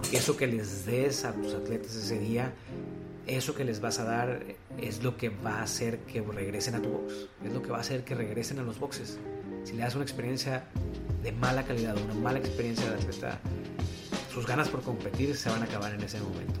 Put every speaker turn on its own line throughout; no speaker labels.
porque eso que les des a tus atletas ese día, eso que les vas a dar es lo que va a hacer que regresen a tu box, es lo que va a hacer que regresen a los boxes. Si le das una experiencia de mala calidad, una mala experiencia de atleta, sus ganas por competir se van a acabar en ese momento.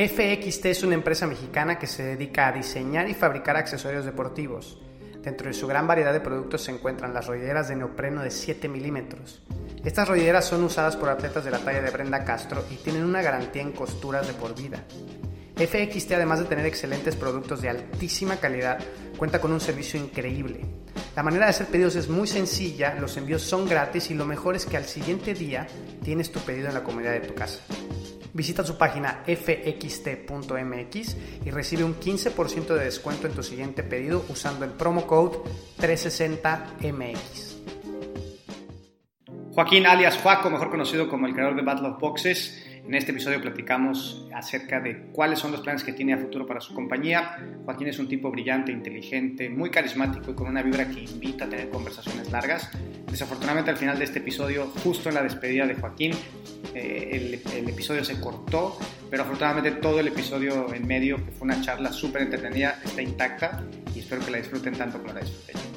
FXT es una empresa mexicana que se dedica a diseñar y fabricar accesorios deportivos. Dentro de su gran variedad de productos se encuentran las rodilleras de neopreno de 7 milímetros. Estas rodilleras son usadas por atletas de la talla de Brenda Castro y tienen una garantía en costuras de por vida. FXT, además de tener excelentes productos de altísima calidad, cuenta con un servicio increíble. La manera de hacer pedidos es muy sencilla, los envíos son gratis y lo mejor es que al siguiente día tienes tu pedido en la comodidad de tu casa. Visita su página fxt.mx y recibe un 15% de descuento en tu siguiente pedido usando el promo code 360MX. Joaquín alias Juaco, mejor conocido como el creador de Battle of Boxes. En este episodio platicamos acerca de cuáles son los planes que tiene a futuro para su compañía. Joaquín es un tipo brillante, inteligente, muy carismático y con una vibra que invita a tener conversaciones largas. Desafortunadamente al final de este episodio, justo en la despedida de Joaquín, eh, el, episodio se cortó, pero afortunadamente todo el episodio en medio, que fue una charla súper entretenida, está intacta y espero que la disfruten tanto como la disfruté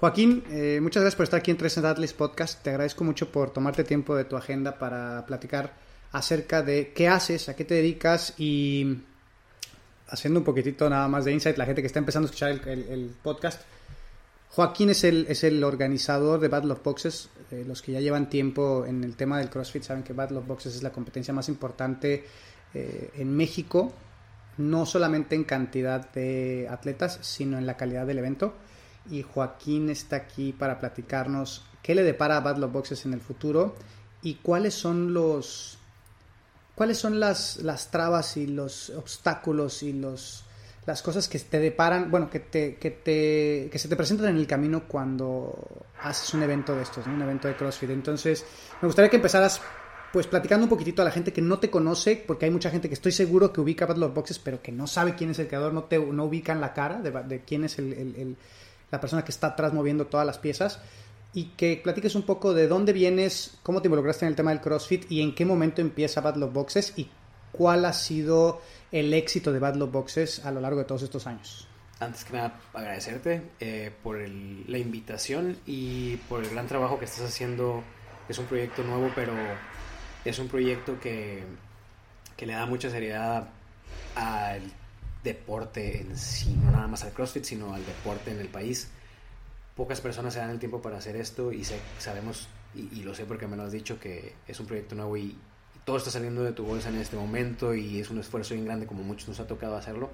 Joaquín, eh, muchas gracias por estar aquí en 360 Atlas Podcast. Te agradezco mucho por tomarte tiempo de tu agenda para platicar acerca de qué haces, a qué te dedicas y haciendo un poquitito nada más de insight, la gente que está empezando a escuchar el podcast. Joaquín es el, es el organizador de Battle of Boxes. Eh, los que ya llevan tiempo en el tema del CrossFit saben que Battle of Boxes es la competencia más importante eh, en México, no solamente en cantidad de atletas, sino en la calidad del evento y Joaquín está aquí para platicarnos qué le depara a Battle of Boxes en el futuro y cuáles son los cuáles son las, las trabas y los obstáculos y los las cosas que te deparan, bueno, que te, que te que se te presentan en el camino cuando haces un evento de estos, ¿no? un evento de CrossFit. Entonces, me gustaría que empezaras pues platicando un poquitito a la gente que no te conoce, porque hay mucha gente que estoy seguro que ubica Battle of Boxes, pero que no sabe quién es el creador, no te no ubican la cara de, de quién es el, el, el la persona que está atrás moviendo todas las piezas y que platiques un poco de dónde vienes, cómo te involucraste en el tema del CrossFit y en qué momento empieza Battle of Boxes y cuál ha sido el éxito de Battle of Boxes a lo largo de todos estos años.
Antes que nada, agradecerte eh, por el, la invitación y por el gran trabajo que estás haciendo. Es un proyecto nuevo, pero es un proyecto que, que le da mucha seriedad al deporte en sí, no nada más al CrossFit, sino al deporte en el país. Pocas personas se dan el tiempo para hacer esto y sé, sabemos, y, y, lo sé porque me lo has dicho, que es un proyecto nuevo y, y, todo está saliendo de tu bolsa en este momento y es un esfuerzo bien grande como muchos nos ha tocado hacerlo.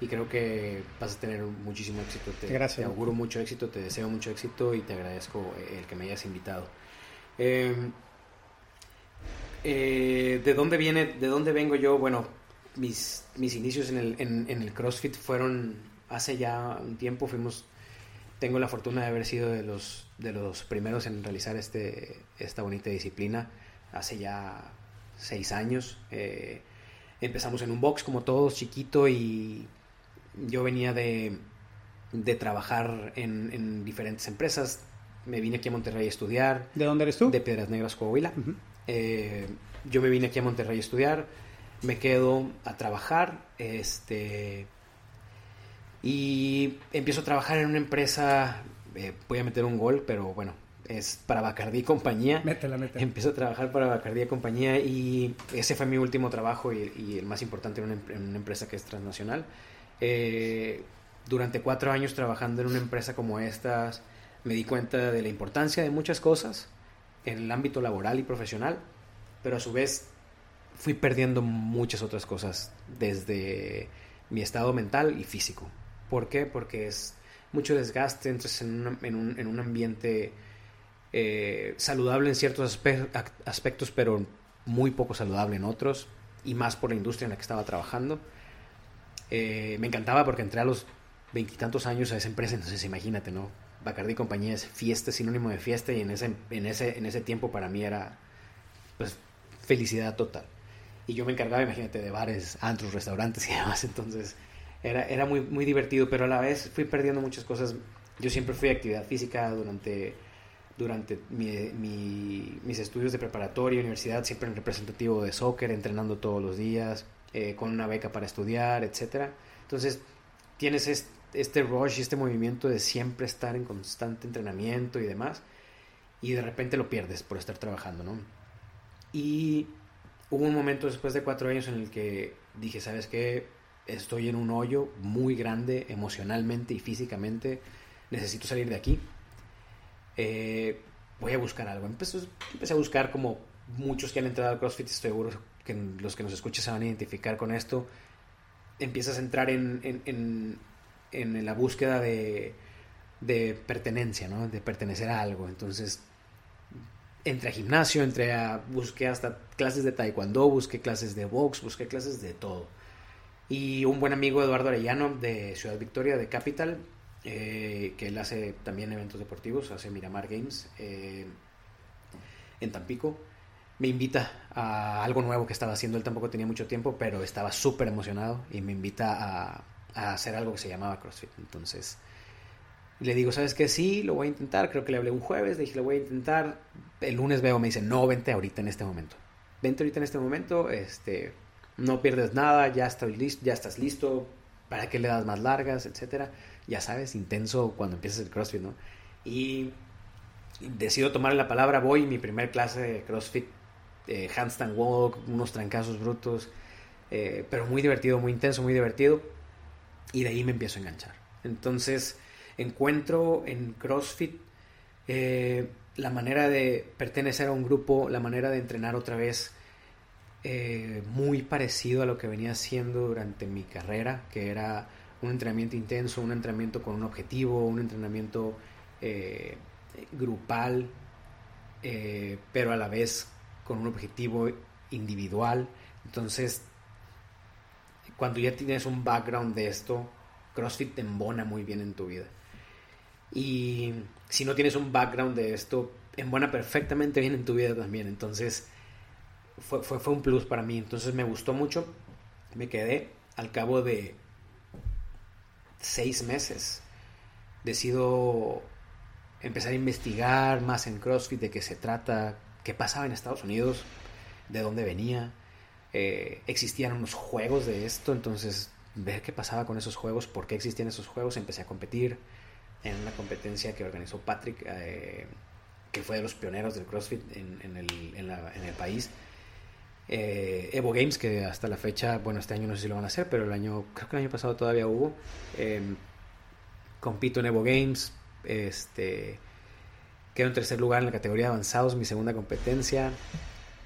Y creo que vas a tener muchísimo éxito. Te,
Gracias.
te auguro mucho éxito, te deseo mucho éxito y te agradezco el que me hayas invitado. Eh, eh, ¿De dónde viene, de dónde vengo yo? Bueno, mis, mis inicios en el, en, en el CrossFit fueron hace ya un tiempo. Fuimos, tengo la fortuna de haber sido de los, de los primeros en realizar este, esta bonita disciplina hace ya seis años. Eh, empezamos en un box como todos, chiquito, y yo venía de, de trabajar en, en, diferentes empresas. Me vine aquí a Monterrey a estudiar.
¿De dónde eres tú?
De Piedras Negras, Coahuila. Uh -huh. eh, yo me vine aquí a Monterrey a estudiar me quedo a trabajar este y empiezo a trabajar en una empresa eh, voy a meter un gol pero bueno es para Bacardí compañía
métela, métela.
empiezo a trabajar para Bacardí compañía y ese fue mi último trabajo y, y el más importante en una, en una, empresa que es transnacional eh, durante cuatro años trabajando en una empresa como estas me di cuenta de la importancia de muchas cosas en el ámbito laboral y profesional pero a su vez fui perdiendo muchas otras cosas desde mi estado mental y físico. ¿Por qué? Porque es mucho desgaste, entras en un, en un, en un ambiente eh, saludable en ciertos aspectos, pero muy poco saludable en otros, y más por la industria en la que estaba trabajando. Eh, me encantaba porque entré a los veintitantos años a esa empresa, entonces imagínate, ¿no? Bacardi Compañía es fiesta, sinónimo de fiesta, y en ese, en ese, en ese tiempo para mí era pues, felicidad total. Y yo me encargaba, imagínate, de bares, antros, restaurantes y demás, entonces era, era muy, muy divertido, pero a la vez fui perdiendo muchas cosas. Yo siempre fui a actividad física durante, durante mis estudios de preparatoria, universidad, siempre en representativo de soccer, entrenando todos los días, eh, con una beca para estudiar, etc. Entonces, tienes este, este rush este movimiento de siempre estar en constante entrenamiento y demás, y de repente lo pierdes por estar trabajando, ¿no? Y hubo un momento después de cuatro años en el que dije, ¿sabes qué? Estoy en un hoyo muy grande emocionalmente y físicamente. Necesito salir de aquí. Eh, voy a buscar algo. Empecé, empecé, a buscar como muchos que han entrado al CrossFit, estoy seguro que los que nos escuchan se van a identificar con esto. Empiezas a entrar en, en, en, la búsqueda de, de pertenencia, ¿no? De pertenecer a algo. Entonces entré a gimnasio, entré a, busqué hasta clases de taekwondo, busqué clases de box, busqué clases de todo. Y un buen amigo, Eduardo Arellano, de Ciudad Victoria, de Capital, eh, que él hace también eventos deportivos, hace Miramar Games eh, en Tampico, me invita a algo nuevo que estaba haciendo. Él tampoco tenía mucho tiempo, pero estaba súper emocionado y me invita a, a hacer algo que se llamaba CrossFit. Entonces, le digo, ¿sabes qué? Sí, lo voy a intentar. Creo que le hablé un jueves, le dije, lo voy a intentar. El lunes veo, me dice, no, vente ahorita en este momento. Vente ahorita en este momento, este, no pierdes nada, ya estás listo, ya estás listo, ¿para qué le das más largas, etcétera? Ya sabes, intenso cuando empiezas el CrossFit, ¿no? Y decido tomar la palabra, voy, mi primer clase de CrossFit, eh, handstand walk, unos trancazos brutos, eh, pero muy divertido, muy intenso, muy divertido. Y de ahí me empiezo a enganchar. Entonces, encuentro en CrossFit eh, la manera de pertenecer a un grupo, la manera de entrenar otra vez eh, muy parecido a lo que venía haciendo durante mi carrera, que era un entrenamiento intenso, un entrenamiento con un objetivo, un entrenamiento eh, grupal, pero a la vez con un objetivo individual. Entonces, cuando ya tienes un background de esto, CrossFit te embona muy bien en tu vida. Y si no tienes un background de esto, en buena perfectamente bien en tu vida también. Entonces, fue, fue, fue un plus para mí. Entonces, me gustó mucho. Me quedé al cabo de seis meses. Decido empezar a investigar más en CrossFit, de qué se trata, qué pasaba en Estados Unidos, de dónde venía. Eh, existían unos juegos de esto, entonces ver qué pasaba con esos juegos, por qué existían esos juegos, empecé a competir en una competencia que organizó Patrick, eh, que fue de los pioneros del CrossFit en, el, país. Eh, Evo Games, que hasta la fecha, bueno, este año no sé si lo van a hacer, pero el año, creo que el año pasado todavía hubo. Em, compito en Evo Games, este, quedo en tercer lugar en la categoría de avanzados, mi segunda competencia.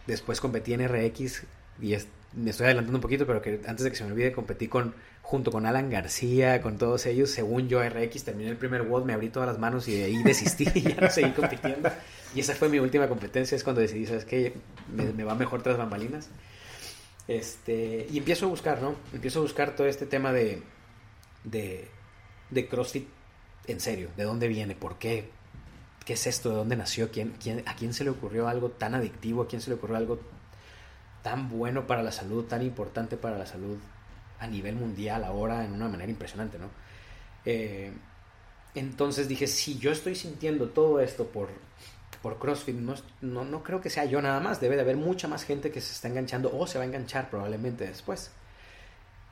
Después competí en RX y me estoy adelantando un poquito, pero que antes de que se me olvide, competí con junto con Alan García, con todos ellos, según yo RX, terminé el primer WOD, me abrí todas las manos y de ahí desistí y ya no seguí compitiendo. Y esa fue mi última competencia, es cuando decidí, ¿sabes qué? Me, va mejor tras bambalinas. Este, y empiezo a buscar, ¿no? Empiezo a buscar todo este tema de, de, de CrossFit en serio, de dónde viene, por qué, qué es esto, de dónde nació, ¿Quién, quién, a quién se le ocurrió algo tan adictivo, a quién se le ocurrió algo tan bueno para la salud, tan importante para la salud a nivel mundial ahora en una manera impresionante, ¿no? Eh, entonces dije, si yo estoy sintiendo todo esto por, por CrossFit, no, no, creo que sea yo nada más, debe de haber mucha más gente que se está enganchando o se va a enganchar probablemente después.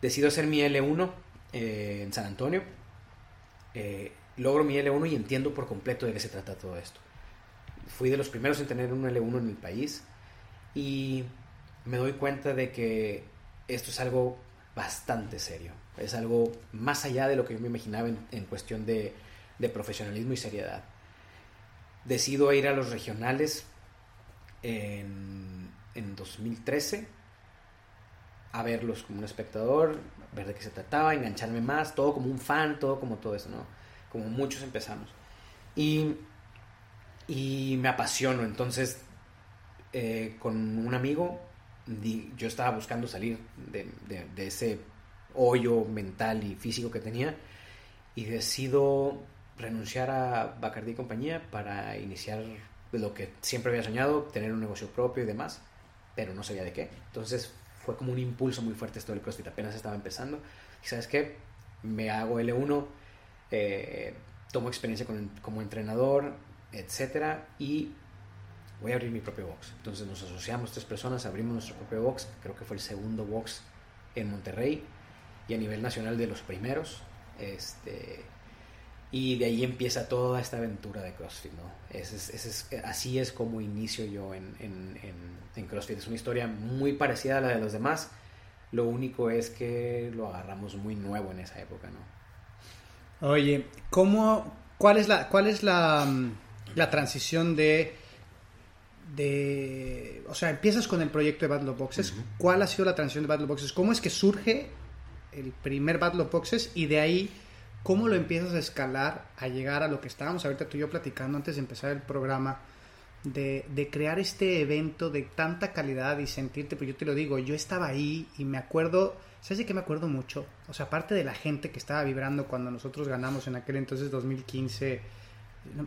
Decido hacer mi L1 eh, en San Antonio, eh, logro mi L1 y entiendo por completo de qué se trata todo esto. Fui de los primeros en tener un L1 en el país y me doy cuenta de que esto es algo bastante serio. Es algo más allá de lo que yo me imaginaba en, cuestión de, profesionalismo y seriedad. Decido ir a los regionales en, en 2013 a verlos como un espectador, ver de qué se trataba, engancharme más, todo como un fan, todo como todo eso, ¿no? Como muchos empezamos. Y y me apasiono. Entonces, eh, con un amigo, yo estaba buscando salir de, ese hoyo mental y físico que tenía y decido renunciar a Bacardi y compañía para iniciar lo que siempre había soñado, tener un negocio propio y demás, pero no sabía de qué. Entonces fue como un impulso muy fuerte esto del CrossFit, apenas estaba empezando. Y sabes qué, me hago L1, eh, tomo experiencia como entrenador, etcétera, y voy a abrir mi propio box. Entonces nos asociamos tres personas, abrimos nuestro propio box, creo que fue el segundo box en Monterrey y a nivel nacional de los primeros. Este, y de ahí empieza toda esta aventura de CrossFit, ¿no? es, así es como inicio yo en, en, en, CrossFit. Es una historia muy parecida a la de los demás. Lo único es que lo agarramos muy nuevo en esa época, ¿no?
Oye, ¿cómo, cuál es la, cuál es la, la transición de, de, o sea, empiezas con el proyecto de Battle of Boxes. ¿Cuál ha sido la transición de Battle of Boxes? ¿Cómo es que surge el primer Battle of Boxes y de ahí cómo lo empiezas a escalar a llegar a lo que estábamos ahorita tú y yo platicando antes de empezar el programa, de, de, crear este evento de tanta calidad y sentirte, pues yo te lo digo, yo estaba ahí y me acuerdo, ¿sabes de qué me acuerdo mucho? O sea, aparte de la gente que estaba vibrando cuando nosotros ganamos en aquel entonces 2015,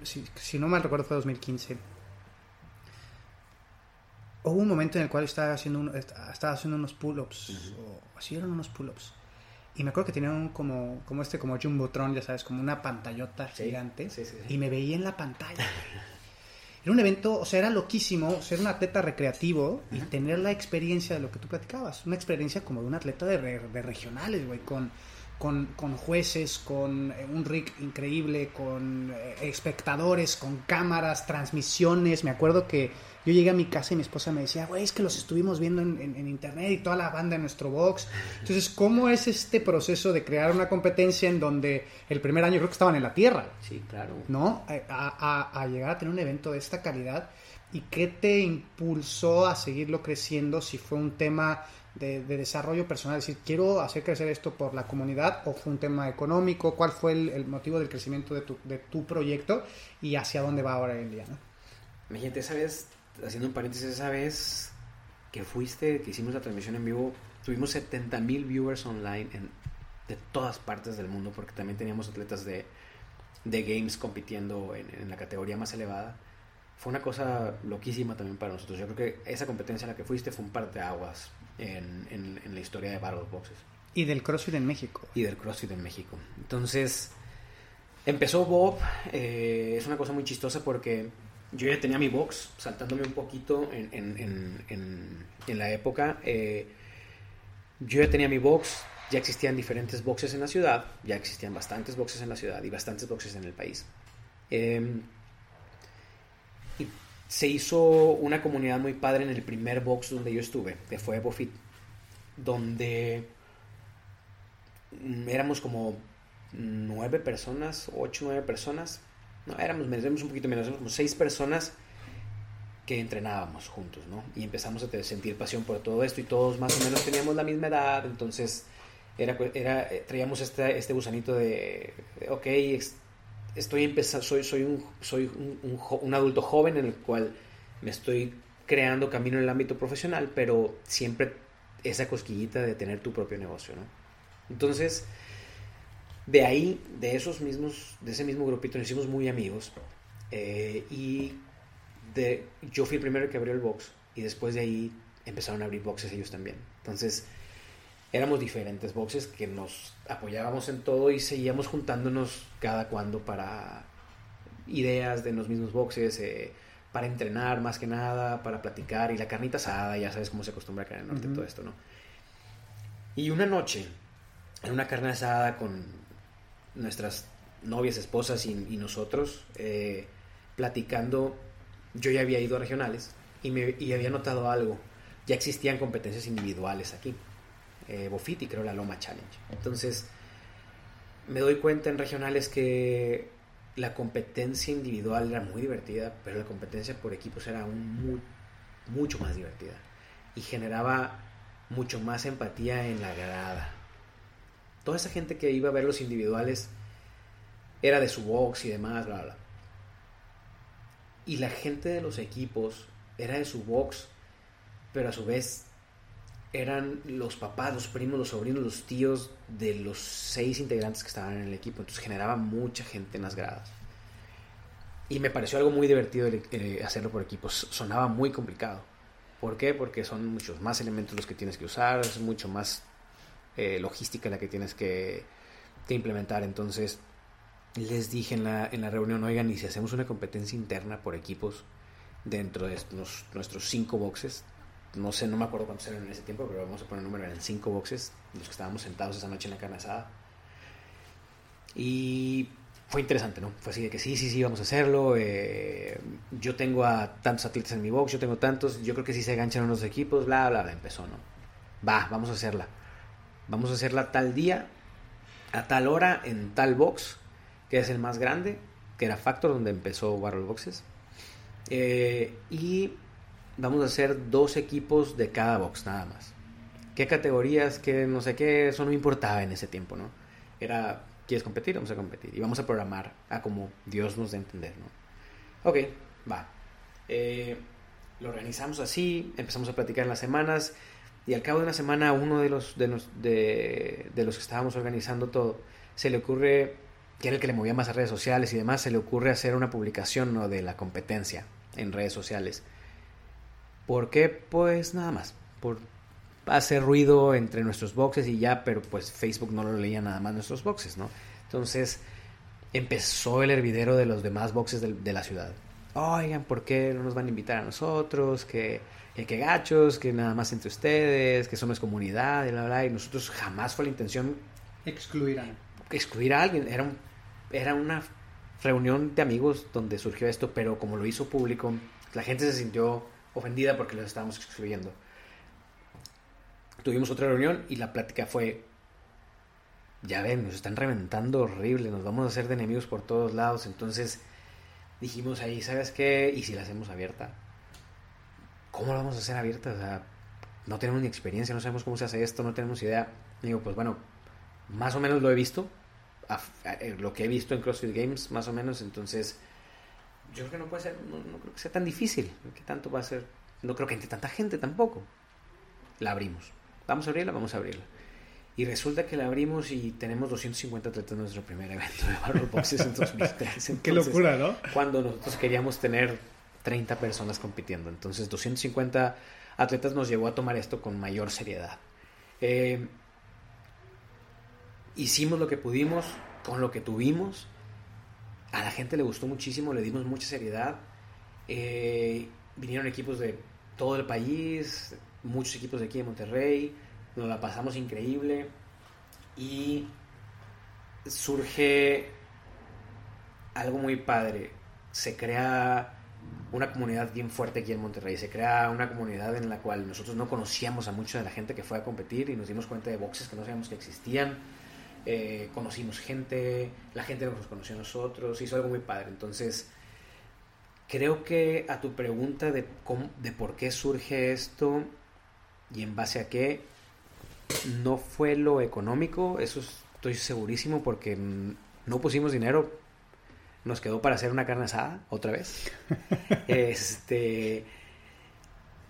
si, si no mal recuerdo fue 2015, hubo un momento en el cual estaba haciendo, estaba haciendo unos pull-ups, o así eran unos pull-ups y me acuerdo que tenía un como, como este, como Jumbotron, ya sabes, como una pantallota gigante. y me veía en la pantalla. Era un evento, o sea, era loquísimo ser un atleta recreativo y tener la experiencia de lo que tú platicabas. Una experiencia como de un atleta de, de regionales, güey, con con, con, jueces, con eh, un rig increíble, con eh, espectadores, con cámaras, transmisiones. Me acuerdo que yo llegué a mi casa y mi esposa me decía, güey, es que los estuvimos viendo en, en, internet y toda la banda en nuestro box. Entonces, ¿cómo es este proceso de crear una competencia en donde el primer año creo que estaban en la tierra?
Sí, claro.
¿No? A, a, a llegar a tener un evento de esta calidad. ¿Y qué te impulsó a seguirlo creciendo? Si fue un tema de, desarrollo personal, es decir, quiero hacer crecer esto por la comunidad o fue un tema económico, cuál fue el, motivo del crecimiento de tu, de tu, proyecto y hacia dónde va ahora en día. ¿no?
Imagínate, esa vez, haciendo un paréntesis, esa vez que fuiste, que hicimos la transmisión en vivo, tuvimos 70 mil viewers online en, de todas partes del mundo, porque también teníamos atletas de, de games compitiendo en, en la categoría más elevada fue una cosa loquísima también para nosotros. Yo creo que esa competencia a la que fuiste fue un par de aguas en, la historia de Battle Boxes.
Y del CrossFit en México.
Y del CrossFit en México. Entonces, empezó Bob. Eh, es una cosa muy chistosa porque yo ya tenía mi box, saltándome un poquito en, la época. Eh, yo ya tenía mi box, ya existían diferentes boxes en la ciudad, ya existían bastantes boxes en la ciudad y bastantes boxes en el país. Em, se hizo una comunidad muy padre en el primer box donde yo estuve, que fue Bofit, donde éramos como nueve personas, ocho, nueve personas, no, éramos, éramos un poquito menos, éramos como seis personas que entrenábamos juntos, ¿no? Y empezamos a sentir pasión por todo esto y todos más o menos teníamos la misma edad, entonces era, era eh, traíamos este, este gusanito de, ok, estoy empezando, soy, soy, un, soy un, adulto joven en el cual me estoy creando camino en el ámbito profesional, pero siempre esa cosquillita de tener tu propio negocio, ¿no? Entonces, de ahí, de esos mismos, de ese mismo grupito, nos hicimos muy amigos eh, y de, yo fui el primero que abrió el box y después de ahí empezaron a abrir boxes ellos también. Entonces, éramos diferentes boxes que nos apoyábamos en todo y seguíamos juntándonos cada cuando para ideas de los mismos boxes, eh, para entrenar más que nada, para platicar y la carnita asada, ya sabes cómo se acostumbra acá en el norte todo esto, ¿no? Y una noche, en una carne asada con nuestras novias, esposas y, nosotros, eh, platicando, yo ya había ido a regionales y, me, y había notado algo. Ya existían competencias individuales aquí eh, Bofiti, creo la Loma Challenge. Entonces, me doy cuenta en regionales que la competencia individual era muy divertida, pero la competencia por equipos era aún mucho más divertida y generaba mucho más empatía en la grada. Toda esa gente que iba a ver los individuales era de su box y demás, bla, bla. y la gente de los equipos era de su box, pero a su vez eran los papás, los primos, los sobrinos, los tíos de los seis integrantes que estaban en el equipo. Entonces generaba mucha gente en las gradas. Y me pareció algo muy divertido hacerlo por equipos. Sonaba muy complicado. ¿Por qué? Porque son muchos más elementos los que tienes que usar, es mucho más eh, logística la que tienes que, implementar. Entonces, les dije en la, en la reunión, oigan, y si hacemos una competencia interna por equipos dentro de nuestros cinco boxes, no sé, no me acuerdo cuántos eran en ese tiempo, pero vamos a poner el número, en cinco boxes, los que estábamos sentados esa noche en la carne asada. Y fue interesante, ¿no? Fue así de que sí, sí, sí, vamos a hacerlo. Eh, yo tengo a tantos atletas en mi box, yo tengo tantos, yo creo que sí se enganchan unos equipos, bla, bla, bla, empezó, ¿no? Va, vamos a hacerla. Vamos a hacerla tal día, a tal hora, en tal box, que es el más grande, que era Factor, donde empezó Barrel Boxes. Eh, y vamos a hacer dos equipos de cada box, nada más. ¿Qué categorías, qué no sé qué? Eso no importaba en ese tiempo, ¿no? Era ¿Quieres competir? Vamos a competir. Y vamos a programar a como Dios nos dé a entender, ¿no? Ok, va. Eh, lo organizamos así, empezamos a platicar en las semanas y al cabo de una semana uno de los, de, los que estábamos organizando todo se le ocurre, que era el que le movía más a redes sociales y demás, se le ocurre hacer una publicación ¿no? de la competencia en redes sociales. ¿Por qué? Pues nada más, por hacer ruido entre nuestros boxes y ya, pero pues Facebook no lo leía nada más nuestros boxes, ¿no? Entonces empezó el hervidero de los demás boxes de, la ciudad. Oigan, ¿por qué no nos van a invitar a nosotros? Que, que, gachos, que nada más entre ustedes, que somos comunidad, y bla, bla, y nosotros jamás fue la intención
excluir a
excluir a alguien. Era, era una reunión de amigos donde surgió esto, pero como lo hizo público, la gente se sintió ofendida porque los estábamos excluyendo tuvimos otra reunión y la plática fue, ya ven, nos están reventando horrible, nos vamos a hacer de enemigos por todos lados, entonces dijimos ahí, ¿sabes qué? ¿Y si la hacemos abierta? ¿Cómo la vamos a hacer abierta? O sea, no tenemos ni experiencia, no sabemos cómo se hace esto, no tenemos idea. Digo, pues bueno, más o menos lo he visto, eh, lo que he visto en CrossFit Games, más o menos, entonces yo creo que no puede ser, no, no creo que sea tan difícil, ¿qué tanto va a ser? No creo que entre tanta gente tampoco. La abrimos. Vamos a abrirla, vamos a abrirla. Y resulta que la abrimos y tenemos 250 atletas en nuestro primer evento de Barrel Boxes en 2003.
Qué locura, ¿no?
Cuando nosotros queríamos tener 30 personas compitiendo. Entonces 250 atletas nos llevó a tomar esto con mayor seriedad. Eh, hicimos lo que pudimos con lo que tuvimos. A la gente le gustó muchísimo, le dimos mucha seriedad. Eh, vinieron equipos de todo el país, muchos equipos de aquí de Monterrey, nos la pasamos increíble y surge algo muy padre. Se crea una comunidad bien fuerte aquí en Monterrey. Se crea una comunidad en la cual nosotros no conocíamos a mucha de la gente que fue a competir y nos dimos cuenta de boxes que no sabíamos que existían. Eh, conocimos gente, la gente nos conoció a nosotros, hizo algo muy padre. Entonces, creo que a tu pregunta de, de por qué surge esto, y en base a qué no fue lo económico, eso estoy segurísimo porque no pusimos dinero, nos quedó para hacer una carne asada otra vez. este,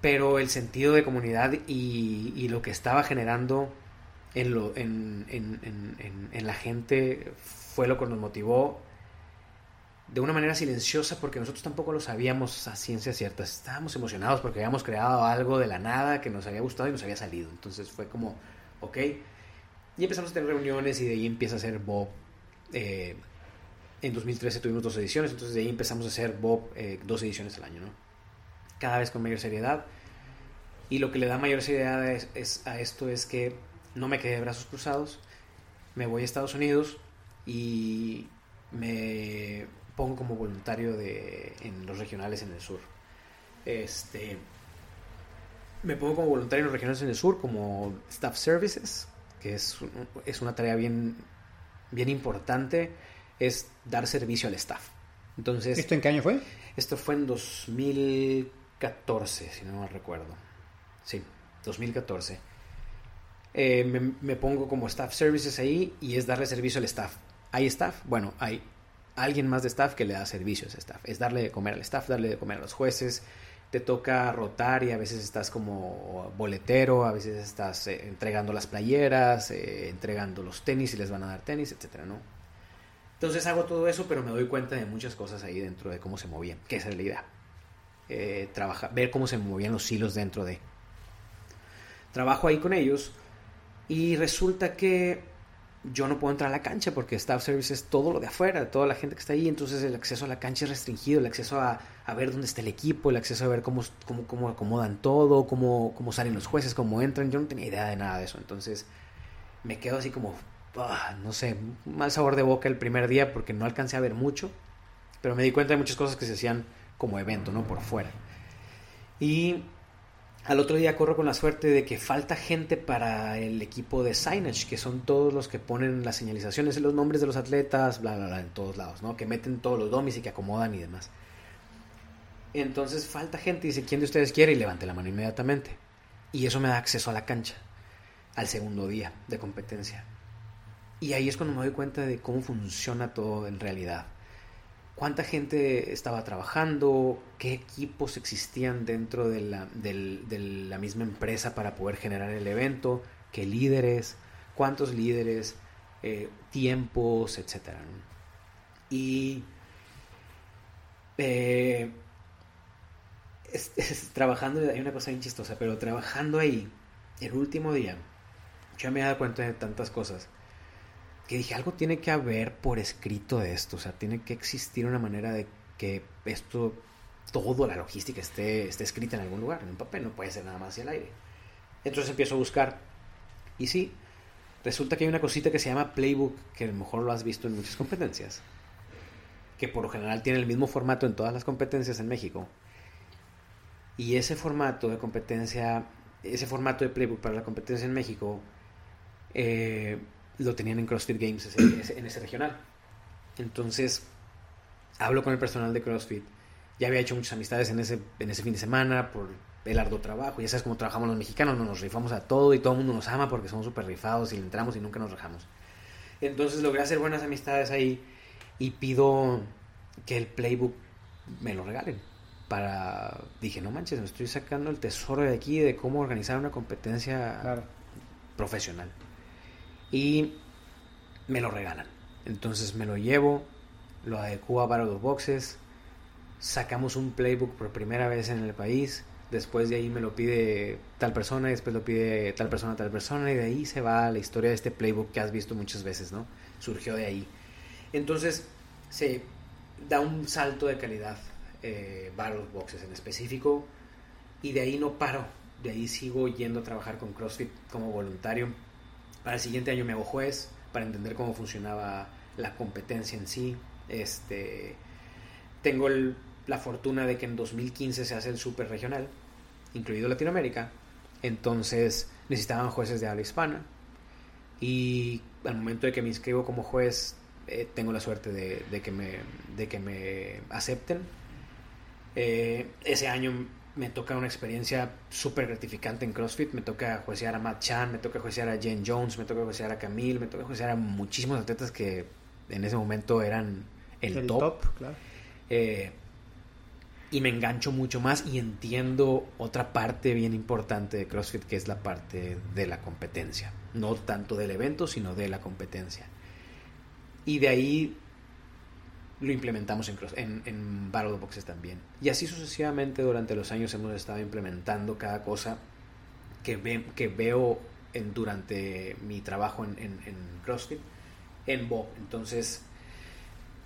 pero el sentido de comunidad y, y lo que estaba generando en, lo, en, en, en, en, la gente fue lo que nos motivó de una manera silenciosa porque nosotros tampoco lo sabíamos a ciencia cierta. Estábamos emocionados porque habíamos creado algo de la nada que nos había gustado y nos había salido. Entonces fue como, ok. Y empezamos a tener reuniones y de ahí empieza a ser Bob. Eh, en 2013 tuvimos dos ediciones, entonces de ahí empezamos a hacer Bob eh, dos ediciones al año, ¿no? Cada vez con mayor seriedad. Y lo que le da mayor seriedad es, a esto es que no me quedé de brazos cruzados, me voy a Estados Unidos y me pongo como voluntario de, en los regionales en el sur. Este, me pongo como voluntario en los regionales en el sur como Staff Services, que es, es una tarea bien, bien importante, es dar servicio al staff. Entonces,
¿Esto en qué año fue?
Esto fue en 2014, si no me recuerdo. Sí, 2014. Eh, me, me, pongo como staff services ahí y es darle servicio al staff. ¿Hay staff? Bueno, hay alguien más de staff que le da servicio a ese staff. Es darle de comer al staff, darle de comer a los jueces. Te toca rotar y a veces estás como boletero, a veces estás eh, entregando las playeras, eh, entregando los tenis y les van a dar tenis, etcétera, ¿no? Entonces hago todo eso, pero me doy cuenta de muchas cosas ahí dentro de cómo se movían, que esa es la idea. Eh, ver cómo se movían los hilos dentro de. Trabajo ahí con ellos y resulta que yo no puedo entrar a la cancha porque staff service es todo lo de afuera, toda la gente que está ahí, entonces el acceso a la cancha es restringido, el acceso a, ver dónde está el equipo, el acceso a ver cómo, cómo, cómo acomodan todo, cómo, cómo salen los jueces, cómo entran, yo no tenía idea de nada de eso, entonces me quedo así como, ah, no sé, mal sabor de boca el primer día porque no alcancé a ver mucho, pero me di cuenta de muchas cosas que se hacían como evento, ¿no? Por fuera. Y al otro día corro con la suerte de que falta gente para el equipo de signage, que son todos los que ponen las señalizaciones los nombres de los atletas, bla, bla, bla, en todos lados, ¿no? Que meten todos los domis y que acomodan y demás. Entonces falta gente y dice, ¿quién de ustedes quiere? Y levante la mano inmediatamente. Y eso me da acceso a la cancha, al segundo día de competencia. Y ahí es cuando me doy cuenta de cómo funciona todo en realidad. Cuánta gente estaba trabajando, qué equipos existían dentro de la, misma empresa para poder generar el evento, qué líderes, cuántos líderes, eh, tiempos, etc. Y eh, trabajando, hay una cosa bien chistosa, pero trabajando ahí, el último día, yo me he dado cuenta de tantas cosas que dije, algo tiene que haber por escrito de esto, o sea, tiene que existir una manera de que esto, toda la logística esté, esté escrita en algún lugar, en un papel, no puede ser nada más hacia el aire. Entonces empiezo a buscar, y sí, resulta que hay una cosita que se llama Playbook, que a lo mejor lo has visto en muchas competencias, que por lo general tiene el mismo formato en todas las competencias en México. Y ese formato de competencia, ese formato de Playbook para la competencia en México, eh, lo tenían en CrossFit Games en ese regional. Entonces, hablo con el personal de CrossFit. Ya había hecho muchas amistades en ese, en ese fin de semana por el arduo trabajo. Ya sabes cómo trabajamos los mexicanos, nos rifamos a todo y todo el mundo nos ama porque somos súper rifados y le entramos y nunca nos rajamos. Entonces logré hacer buenas amistades ahí y pido que el playbook me lo regalen. Para, dije, no manches, me estoy sacando el tesoro de aquí de cómo organizar una competencia profesional y me lo regalan. Entonces me lo llevo, lo adecuo para los boxes, sacamos un playbook por primera vez en el país, después de ahí me lo pide tal persona, y después lo pide tal persona, tal persona, y de ahí se va la historia de este playbook que has visto muchas veces, ¿no? Surgió de ahí. Entonces se da un salto de calidad eh, Boxes en específico, y de ahí no paro, de ahí sigo yendo a trabajar con CrossFit como voluntario para el siguiente año me hago juez para entender cómo funcionaba la competencia en sí. Este, tengo la fortuna de que en 2015 se hace el super regional, incluido Latinoamérica. Entonces necesitaban jueces de habla hispana. Y al momento de que me inscribo como juez, eh, tengo la suerte de, que me, de que me acepten. Eh, ese año me toca una experiencia súper gratificante en CrossFit. Me toca juecear a Matt Chan, me toca juecear a Jen Jones, me toca juecear a Camille, me toca juecear a muchísimos atletas que en ese momento eran el, top. Eh, y me engancho mucho más y entiendo otra parte bien importante de CrossFit que es la parte de la competencia. No tanto del evento, sino de la competencia. Y de ahí lo implementamos en, en, Battle Boxes también. Y así sucesivamente durante los años hemos estado implementando cada cosa que, ve, que veo en, durante mi trabajo en, en, CrossFit en Bob. Entonces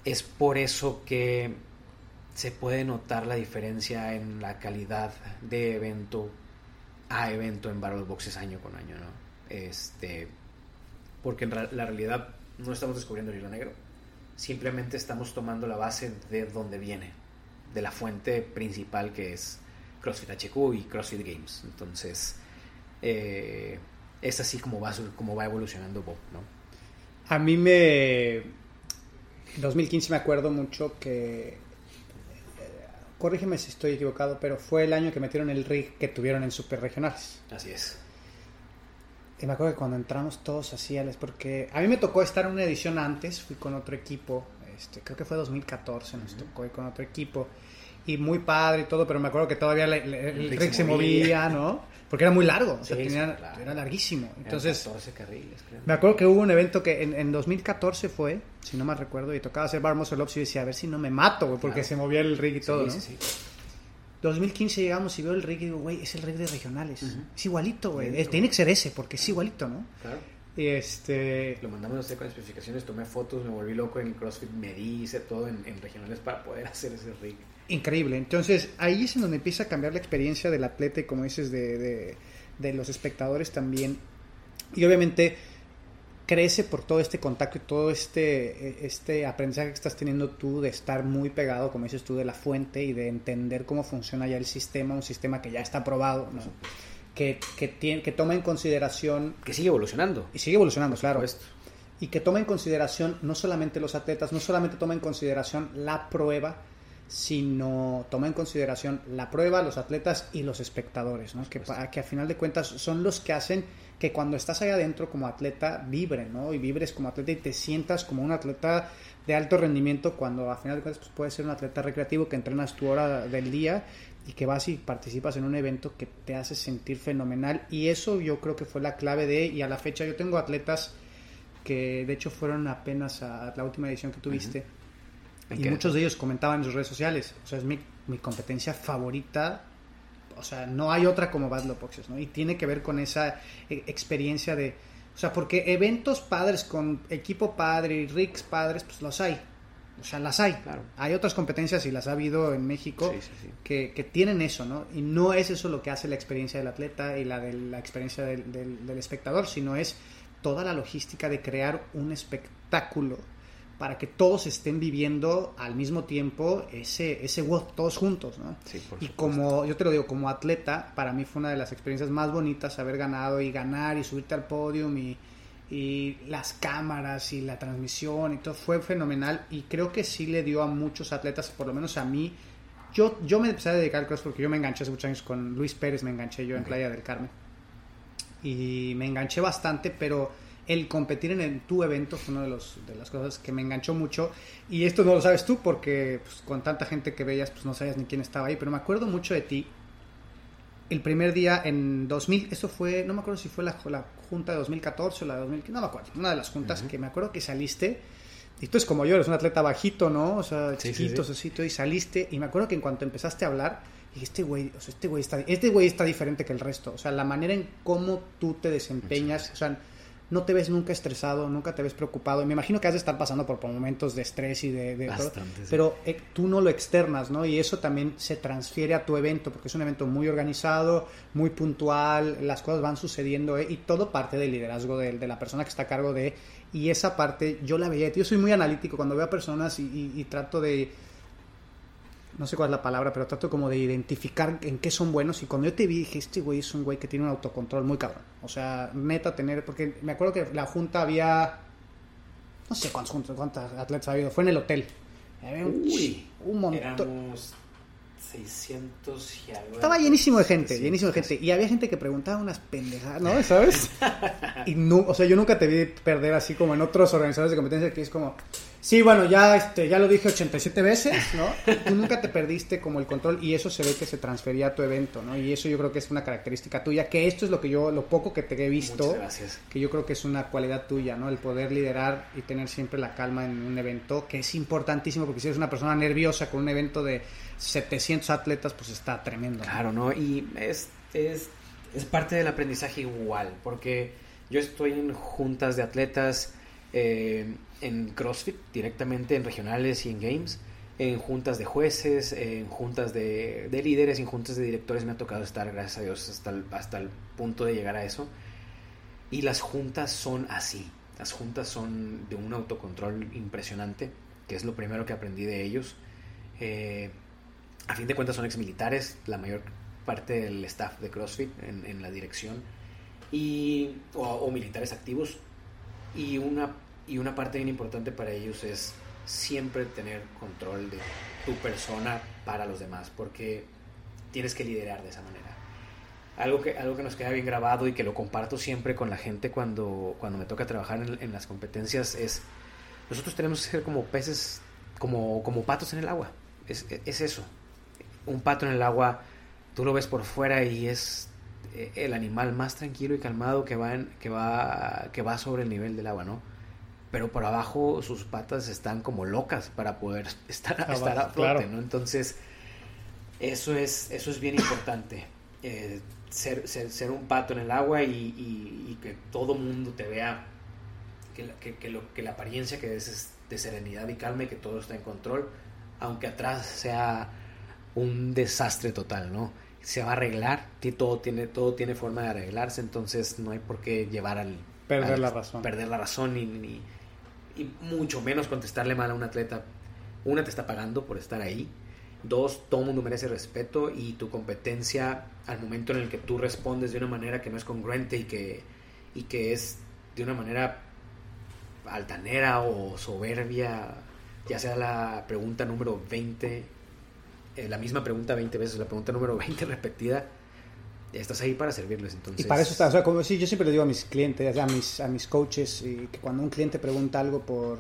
es por eso que se puede notar la diferencia en la calidad de evento a evento en Battle Boxes año con año, ¿no? Este, porque en la realidad no estamos descubriendo el hilo negro simplemente estamos tomando la base de donde viene, de la fuente principal que es CrossFit HQ y CrossFit Games. Entonces, eh, es así como va, como va evolucionando Bob, ¿no?
A mí me... 2015 me acuerdo mucho que... Eh, corrígeme si estoy equivocado, pero fue el año que metieron el rig que tuvieron en Super Regionales.
Así es.
Y me acuerdo que cuando entramos todos así, porque a mí me tocó estar en una edición antes, fui con otro equipo, este, creo que fue 2014, nos tocó ir con otro equipo. Y muy padre y todo, pero me acuerdo que todavía le- le- el,
El rig
rig
se
movía, ¿no? Porque era muy largo, o sea,
Sí, sí,
tenía-
claro.
era larguísimo.
Eran
Entonces,
14 carriles, creo.
me acuerdo que hubo un evento que en, en 2014 fue, si no mal recuerdo, y tocaba hacer bar muscle ups y decía, a ver si no me mato, porque
Claro.
se movía el rig y todo,
sí,
¿no?
sí, sí.
2015 llegamos y veo el rig y digo, güey, es el rig de regionales.
Ujú.
Es igualito, güey. Tiene que ser ese, porque es igualito, ¿no?
Claro.
Y este...
Lo mandamos a hacer con especificaciones, tomé fotos, me volví loco en CrossFit, medí, hice todo en, en regionales para poder hacer ese rig.
Increíble. Entonces, ahí es en donde empieza a cambiar la experiencia del atleta y, como dices, de, de- de los espectadores también. Y obviamente crece por todo este contacto y todo este, este aprendizaje que estás teniendo tú de estar muy pegado, como dices tú, de la fuente y de entender cómo funciona ya el sistema, un sistema que ya está probado, ¿no? que, que, tiene, que toma en consideración,
Que sigue evolucionando.
y sigue evolucionando, claro, y que toma en consideración no solamente los atletas, no solamente toma en consideración la prueba, sino toma en consideración la prueba, los atletas y los espectadores, ¿no? que, que a final de cuentas son los que hacen que cuando estás ahí adentro como atleta vibren, ¿no? Y vibres como atleta y te sientas como un atleta de alto rendimiento cuando a final de cuentas pues, puedes ser un atleta recreativo que entrenas tu hora del día y que vas y participas en un evento que te hace sentir fenomenal y eso yo creo que fue la clave de y a la fecha yo tengo atletas que de hecho fueron apenas a la última edición que tuviste
¿En
y muchos de ellos comentaban en sus redes sociales, o sea, es mi, mi competencia favorita, o sea, no hay otra como Battle of Boxes, ¿no? Y tiene que ver con esa eh, experiencia de, o sea, porque eventos padres con equipo padre y rigs padres, pues los hay, o sea, las hay.
Claro.
Hay otras competencias y las ha habido en México
Sí, sí, sí.
Que, que tienen eso, ¿no? Y no es eso lo que hace la experiencia del atleta y la de la experiencia del, del- del espectador, sino es toda la logística de crear un espectáculo para que todos estén viviendo al mismo tiempo ese, ese todos juntos, ¿no?
Sí, por
y
supuesto.
como, yo te lo digo, como atleta, para mí fue una de las experiencias más bonitas haber ganado y ganar y subirte al podium y, y las cámaras y la transmisión y todo fue fenomenal y creo que sí le dio a muchos atletas, por lo menos a mí, yo, yo me empecé a dedicar al cross porque yo me enganché hace muchos años con Luis Pérez, me enganché yo en. Playa del Carmen y me enganché bastante, pero el competir en el- tu evento fue una de, los, de las cosas que me enganchó mucho. Y esto no lo sabes tú porque pues, con tanta gente que veías, pues no sabías ni quién estaba ahí, pero me acuerdo mucho de ti. El primer día en 2000, eso fue, no me acuerdo si fue la, la junta de 2014 o la de 2000, no me acuerdo, una de las juntas que me acuerdo que saliste. Y tú es como yo, eres un atleta bajito, ¿no? O sea,
Sí,
chiquito,
sí.
y saliste. Y me acuerdo que en cuanto empezaste a hablar, dije, este güey, o sea, este güey está, este güey está diferente que el resto. O sea, la manera en cómo tú te desempeñas, o sea, no te ves nunca estresado, nunca te ves preocupado. Y me imagino que has de estar pasando por momentos de estrés y de, de todo,
Bastante, sí.
pero eh, tú no lo externas, ¿no? Y eso también se transfiere a tu evento, porque es un evento muy organizado, muy puntual, las cosas van sucediendo ¿eh? y todo parte del liderazgo de, de la persona que está a cargo de... Y esa parte yo la veía, yo soy muy analítico cuando veo a personas y, y- y trato de, no sé cuál es la palabra, pero trato como de identificar en qué son buenos. Y cuando yo te vi, dije, este güey es un güey que tiene un autocontrol muy cabrón. O sea, neta tener, porque me acuerdo que la junta había, no sé cuántos, juntas- cuántos atletas ha habido, fue en el hotel. Había un,
Uy,
un montón.
Éramos 600 y algo.
Estaba llenísimo de gente,
700,
llenísimo de gente. Y había gente que preguntaba unas pendejadas, ¿no? ¿Sabes? Y no, o sea, yo nunca te vi perder así como en otros organizadores de competencia que es como, sí, bueno, ya, este, ya lo dije 87 veces, ¿no? Tú nunca te perdiste como el control y eso se ve que se transfería a tu evento, ¿no? Y eso yo creo que es una característica tuya, que esto es lo que yo, lo poco que te he visto, que yo creo que es una cualidad tuya, ¿no? El poder liderar y tener siempre la calma en un evento, que es importantísimo porque si eres una persona nerviosa con un evento de 700 atletas, pues está tremendo. ¿no?
Claro, ¿no? Y es, es, es parte del aprendizaje igual, porque yo estoy en juntas de atletas, eh, en CrossFit directamente, en regionales y en games, en juntas de jueces, en juntas de, de líderes, en juntas de directores me ha tocado estar, gracias a Dios, hasta el, hasta el punto de llegar a eso. Y las juntas son así, las juntas son de un autocontrol impresionante, que es lo primero que aprendí de ellos. Eh, a fin de cuentas son exmilitares, la mayor parte del staff de CrossFit en, en la dirección, y, o, o militares activos. Y una, y una parte bien importante para ellos es siempre tener control de tu persona para los demás, porque tienes que liderar de esa manera. Algo que, algo que nos queda bien grabado y que lo comparto siempre con la gente cuando, cuando me toca trabajar en, en las competencias es, nosotros tenemos que ser como peces como, como patos en el agua. Es, es eso. Un pato en el agua, tú lo ves por fuera y es eh, el animal más tranquilo y calmado que va, que va, que va sobre el nivel del agua, ¿no? Pero por abajo sus patas están como locas para poder estar, estar a flote, ¿no? Entonces, eso es, eso es bien importante. Eh, ser, ser, un pato en el agua y, que todo mundo te vea que, que, lo, que la apariencia que es, de serenidad y calma y que todo está en control, aunque atrás sea un desastre total, ¿no? Se va a arreglar, todo tiene, todo tiene forma de arreglarse, entonces no hay por qué llevar al...
Perder la razón.
Perder la razón y, y mucho menos contestarle mal a un atleta. Una, te está pagando por estar ahí. Dos, todo mundo merece respeto y tu competencia al momento en el que tú respondes de una manera que no es congruente y que, y que es de una manera altanera o soberbia, ya sea la pregunta número 20, eh, la misma pregunta 20 veces, la pregunta número 20 repetida, estás ahí para servirles. Entonces...
Y para eso estás, o sea, como si yo siempre le digo a mis clientes, a mis, a mis coaches, y que cuando un cliente pregunta algo por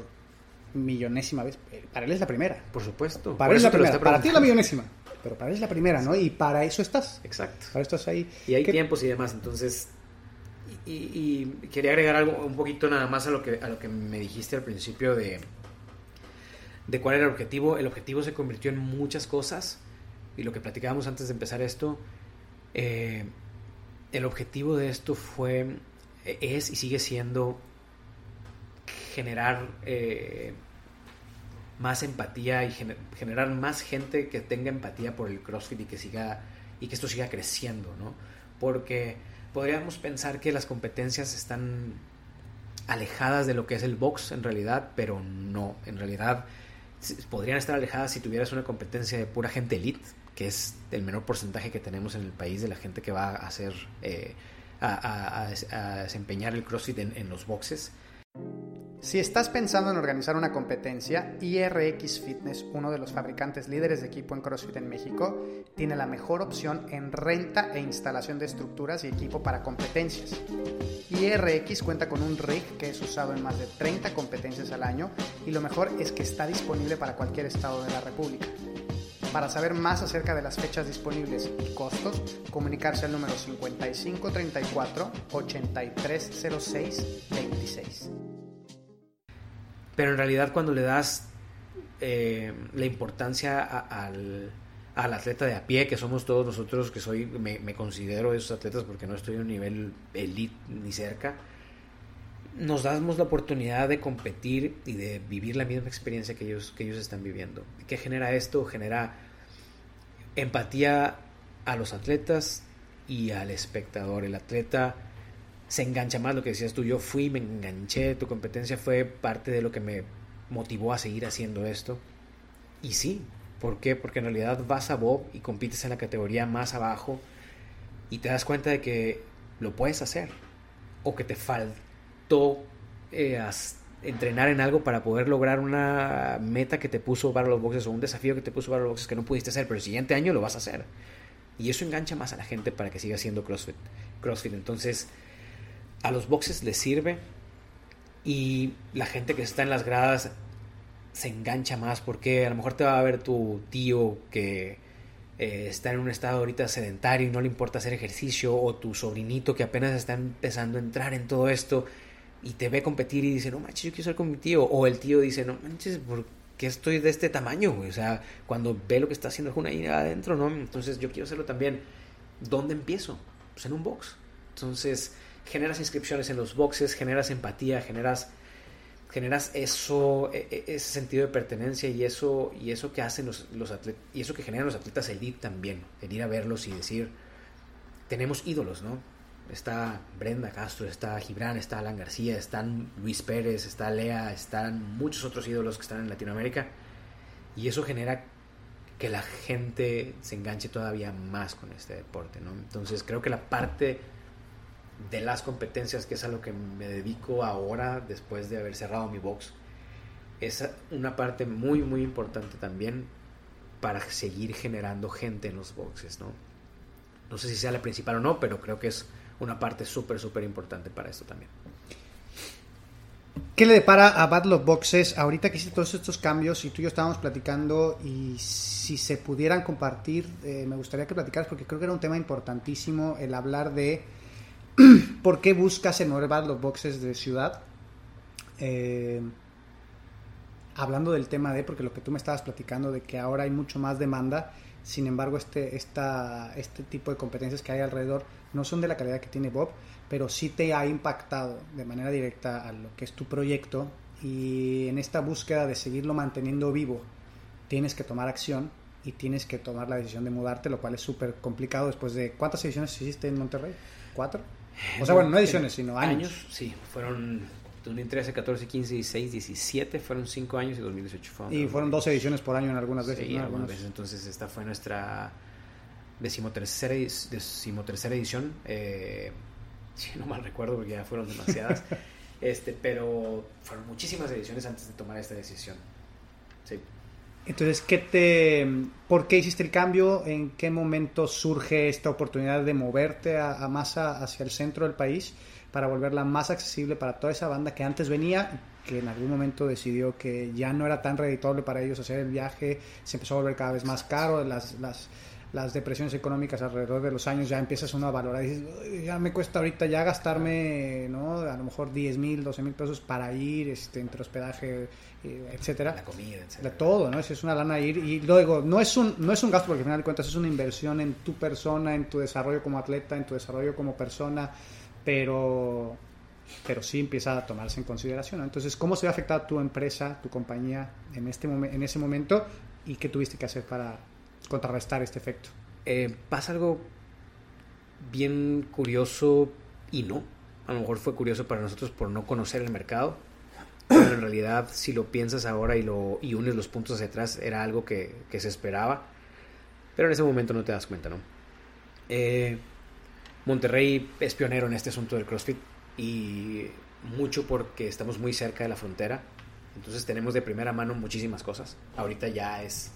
millonésima vez, eh, para él es la primera.
Por supuesto.
Para él es la primera, para ti es la millonésima, pero para él es la primera, ¿no? Y para eso estás.
Exacto.
Para eso estás ahí.
Y hay tiempos y demás, entonces y, quería agregar algo un poquito nada más a lo que, a lo que me dijiste al principio de, de cuál era el objetivo. El objetivo se convirtió en muchas cosas y lo que platicábamos antes de empezar esto, eh, el objetivo de esto fue, es y sigue siendo generar eh, más empatía y generar más gente que tenga empatía por el CrossFit y que siga y que esto siga creciendo, ¿no? Porque podríamos pensar que las competencias están alejadas de lo que es el box en realidad, pero no, en realidad podrían estar alejadas si tuvieras una competencia de pura gente elite, que es el menor porcentaje que tenemos en el país de la gente que va a hacer, eh, a, desempeñar el CrossFit en los boxes.
Si estás pensando en organizar una competencia, IRX Fitness, uno de los fabricantes líderes de equipo en CrossFit en México, tiene la mejor opción en renta e instalación de estructuras y equipo para competencias. IRX cuenta con un rig que es usado en más de 30 competencias al año y lo mejor es que está disponible para cualquier estado de la República. Para saber más acerca de las fechas disponibles y costos, comunicarse al número 5534 8306 26
pero en realidad cuando le das eh, la importancia al, atleta de a pie, que somos todos nosotros, que soy, me, considero esos atletas porque no estoy en un nivel elite ni cerca, nos damos la oportunidad de competir y de vivir la misma experiencia que ellos, que ellos están viviendo. ¿Qué genera esto? Genera empatía a los atletas y al espectador. El atleta se engancha más, lo que decías tú, yo fui, me enganché, tu competencia fue parte de lo que me motivó a seguir haciendo esto. Y sí, ¿por qué? Porque en realidad vas a Bob y compites en la categoría más abajo y te das cuenta de que lo puedes hacer o que te faltó eh, entrenar en algo para poder lograr una meta que te puso para los boxes o un desafío que te puso para los boxes que no pudiste hacer, pero el siguiente año lo vas a hacer. Y eso engancha más a la gente para que siga haciendo CrossFit. CrossFit. Entonces, a los boxes les sirve y la gente que está en las gradas se engancha más porque a lo mejor te va a ver tu tío que eh, está en un estado ahorita sedentario y no le importa hacer ejercicio o tu sobrinito que apenas está empezando a entrar en todo esto y te ve competir y dice, no manches, yo quiero ser con mi tío. O el tío dice, no manches, ¿por qué estoy de este tamaño? O sea, cuando ve lo que está haciendo una ahí adentro, ¿no? Entonces yo quiero hacerlo también. ¿Dónde empiezo? Pues en un box. Entonces, generas inscripciones en los boxes, generas empatía, generas generas eso e, e, ese sentido de pertenencia y eso y eso que hacen los, los atletas y eso que generan los atletas elite también el ir a verlos y decir tenemos ídolos no está Brenda Castro está Gibran está Alan García están Luis Pérez está Lea están muchos otros ídolos que están en Latinoamérica y eso genera que la gente se enganche todavía más con este deporte no entonces creo que la parte de las competencias, que es a lo que me dedico ahora después de haber cerrado mi box, es una parte muy, muy importante también para seguir generando gente en los boxes, ¿no? No sé si sea la principal o no, pero creo que es una parte súper, súper importante para esto también.
¿Qué le depara a Battle of Boxes ahorita que hiciste todos estos cambios y tú y yo estábamos platicando y si se pudieran compartir, eh, me gustaría que platicaras porque creo que era un tema importantísimo el hablar de por qué buscas en Battle of Boxes de ciudad. Eh, hablando del tema de, porque lo que tú me estabas platicando de que ahora hay mucho más demanda, sin embargo este, esta, este tipo de competencias que hay alrededor no son de la calidad que tiene Bob, pero sí te ha impactado de manera directa a lo que es tu proyecto y en esta búsqueda de seguirlo manteniendo vivo tienes que tomar acción y tienes que tomar la decisión de mudarte, lo cual es súper complicado después de... ¿Cuántas ediciones hiciste en Monterrey? ¿Cuatro? O sea, bueno, no ediciones, sino años. años
sí, fueron 2013, 14, 15, 16, 17 fueron 5 años y 2018 fueron.
Y fueron dos ediciones por año en algunas veces.
Sí, algunas veces. Entonces, esta fue nuestra decimotercera, decimotercera edición. Eh, si no mal recuerdo, porque ya fueron demasiadas. este, pero fueron muchísimas ediciones antes de tomar esta decisión. Sí.
Entonces, ¿qué te, ¿por qué hiciste el cambio? ¿En qué momento surge esta oportunidad de moverte a, a más hacia el centro del país? Para volverla más accesible para toda esa banda que antes venía, que en algún momento decidió que ya no era tan reditable para ellos hacer el viaje, se empezó a volver cada vez más caro, las, las, las depresiones económicas alrededor de los años ya empiezas uno a valorar y dices, ya me cuesta ahorita ya gastarme, ¿no? A lo mejor 10 mil, 12 mil pesos para ir, este, entre hospedaje, eh, etcétera.
La comida, etcétera.
De todo, ¿no? Es, una lana ir y luego no es un, no es un gasto porque al final de cuentas es una inversión en tu persona, en tu desarrollo como atleta, en tu desarrollo como persona pero, pero sí empieza a tomarse en consideración. Entonces, ¿cómo se ve afectada tu empresa, tu compañía en, este en ese momento y qué tuviste que hacer para contrarrestar este efecto?
Eh, pasa algo bien curioso y no. A lo mejor fue curioso para nosotros por no conocer el mercado. Pero en realidad, si lo piensas ahora y, lo, y unes los puntos hacia atrás, era algo que, que se esperaba. Pero en ese momento no te das cuenta, ¿no? Eh, Monterrey es pionero en este asunto del CrossFit y mucho porque estamos muy cerca de la frontera. Entonces tenemos de primera mano muchísimas cosas. Ahorita ya es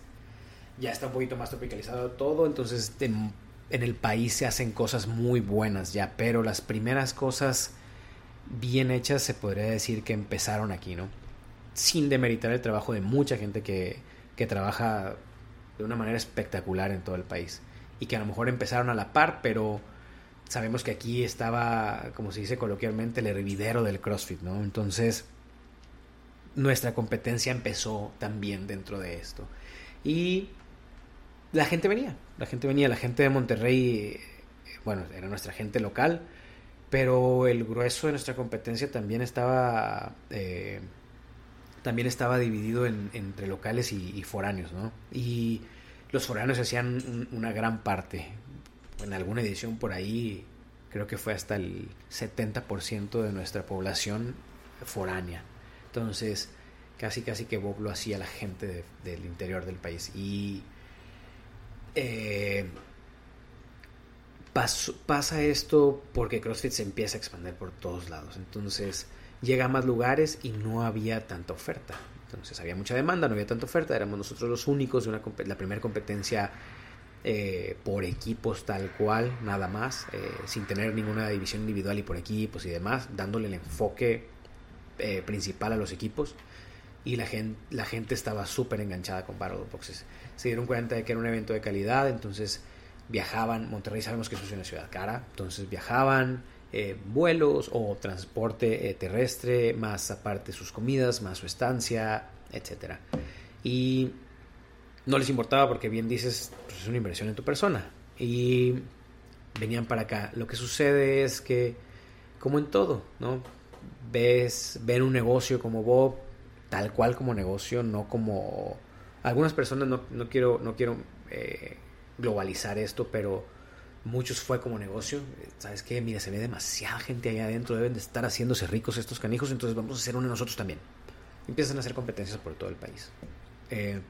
ya está un poquito más tropicalizado todo, entonces en, el país se hacen cosas muy buenas ya, pero las primeras cosas bien hechas se podría decir que empezaron aquí, ¿no? Sin demeritar el trabajo de mucha gente que, que trabaja de una manera espectacular en todo el país y que a lo mejor empezaron a la par, pero sabemos que aquí estaba, como se dice coloquialmente, el hervidero del CrossFit, ¿no? Entonces, nuestra competencia empezó también dentro de esto. Y la gente venía, la gente venía, la gente de Monterrey, bueno, era nuestra gente local, pero el grueso de nuestra competencia también estaba, eh, también estaba dividido entre locales y, foráneos, ¿no? Y los foráneos hacían una gran parte en alguna edición por ahí, creo que fue hasta el 70% de nuestra población foránea. Entonces, casi casi que Bob lo hacía la gente del interior del país. Y eh, pasa esto porque CrossFit se empieza a expandir por todos lados. Entonces, llega a más lugares y no había tanta oferta. Entonces había mucha demanda, no había tanta oferta, éramos nosotros los únicos de una, la primera competencia eh, por equipos tal cual, nada más, eh, sin tener ninguna división individual y por equipos y demás, dándole el enfoque eh, principal a los equipos. Y la gente, la gente estaba súper enganchada con Battle Boxes. Se dieron cuenta de que era un evento de calidad, entonces viajaban. Monterrey sabemos que es una ciudad cara, entonces viajaban, vuelos o transporte terrestre, más aparte sus comidas, más su estancia, etcétera. Y no les importaba porque bien dices, pues es una inversión en tu persona. Y venían para acá. Lo que sucede es que, como en todo, ¿no? Ves, ven un negocio como Bob, tal cual como negocio, no como... Algunas personas, no, no quiero, no quiero eh, globalizar esto, pero muchos fue como negocio. ¿Sabes qué? Mira, se ve demasiada gente ahí adentro, deben de estar haciéndose ricos estos canijos, entonces vamos a hacer uno nosotros también. Empiezan a hacer competencias por todo el país. Eh,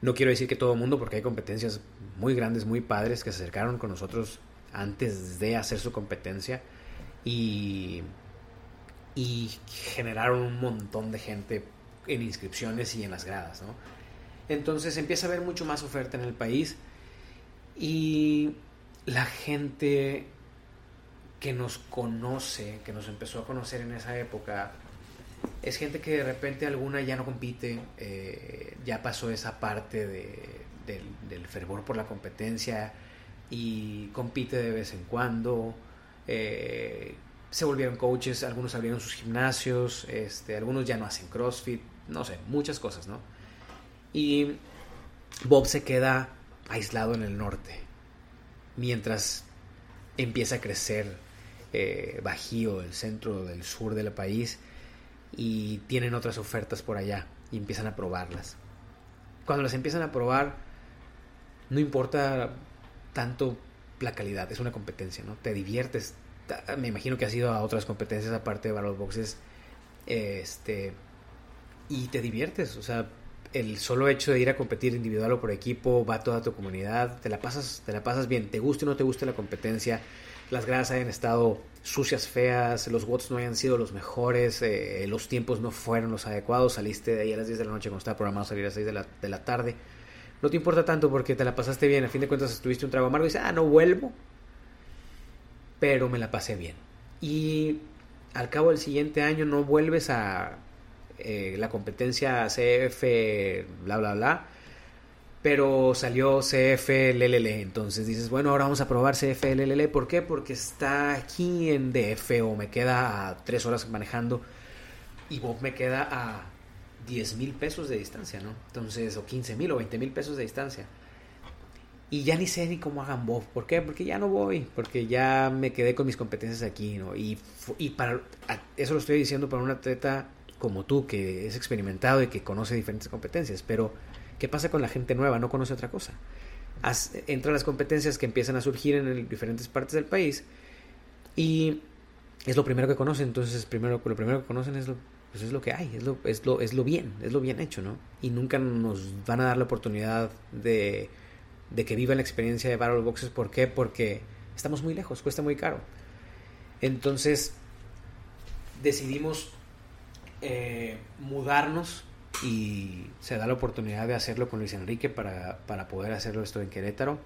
no quiero decir que todo el mundo, porque hay competencias muy grandes, muy padres, que se acercaron con nosotros antes de hacer su competencia y, y generaron un montón de gente en inscripciones y en las gradas, ¿no? Entonces empieza a haber mucho más oferta en el país y la gente que nos conoce, que nos empezó a conocer en esa época, es gente que de repente alguna ya no compite, eh, ya pasó esa parte de, del, fervor por la competencia y compite de vez en cuando. Eh, se volvieron coaches, algunos abrieron sus gimnasios, este, algunos ya no hacen CrossFit, no sé, muchas cosas, ¿no? Y Bob se queda aislado en el norte, mientras empieza a crecer eh, Bajío, el centro del sur del país, y tienen otras ofertas por allá y empiezan a probarlas. Cuando las empiezan a probar, no importa tanto la calidad, es una competencia, ¿no? Te diviertes. Me imagino que has ido a otras competencias aparte de Battle Boxes. Este. Y te diviertes. O sea, el solo hecho de ir a competir individual o por equipo, va toda tu comunidad, te la pasas, te la pasas bien, te guste o no te guste la competencia, las gradas hayan estado sucias, feas, los watts no hayan sido los mejores, eh, los tiempos no fueron los adecuados, saliste de ahí a las 10 de la noche cuando estaba programado salir a las 6 de la, de la tarde. No te importa tanto porque te la pasaste bien, a fin de cuentas estuviste un trago amargo y dices, ah, no vuelvo, pero me la pasé bien. Y al cabo del siguiente año no vuelves a eh, la competencia CF, bla, bla, bla pero salió CFLLL. Entonces dices, bueno, ahora vamos a probar CFLLL. ¿Por qué? Porque está aquí en DF o me queda a tres horas manejando y Bob me queda a 10 mil pesos de distancia, ¿no? Entonces, o 15 mil o 20 mil pesos de distancia. Y ya ni sé ni cómo hagan Bob. ¿Por qué? Porque ya no voy. Porque ya me quedé con mis competencias aquí, ¿no? Y, y para eso lo estoy diciendo para un atleta como tú, que es experimentado y que conoce diferentes competencias. Pero ¿Qué pasa con la gente nueva? No conoce otra cosa. entra las competencias que empiezan a surgir en diferentes partes del país y es lo primero que conocen. Entonces, primero, lo primero que conocen es lo, pues es lo que hay, es lo, es, lo, es lo bien, es lo bien hecho, ¿no? Y nunca nos van a dar la oportunidad de, de que vivan la experiencia de Battle Boxes. ¿Por qué? Porque estamos muy lejos, cuesta muy caro. Entonces, decidimos eh, mudarnos y se da la oportunidad de hacerlo con Luis Enrique para, poder hacerlo esto en Querétaro,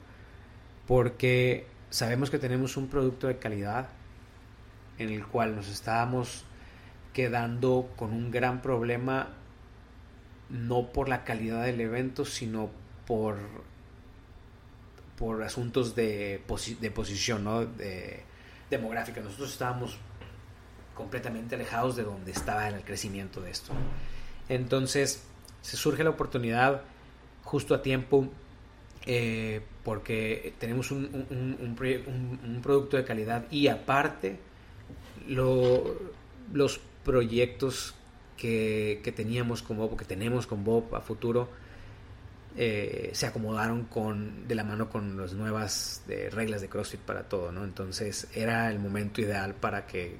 porque sabemos que tenemos un producto de calidad en el cual nos estábamos quedando con un gran problema, no por la calidad del evento, sino por, por asuntos de, de posición, ¿no? de, demográfica. Nosotros estábamos completamente alejados de donde estaba el crecimiento de esto. Entonces, se surge la oportunidad justo a tiempo eh, porque tenemos un, producto de calidad y aparte los proyectos que, teníamos con Bob, que tenemos con Bob a futuro, eh, se acomodaron con, de la mano con las nuevas reglas de CrossFit para todo, ¿no? Entonces era el momento ideal para que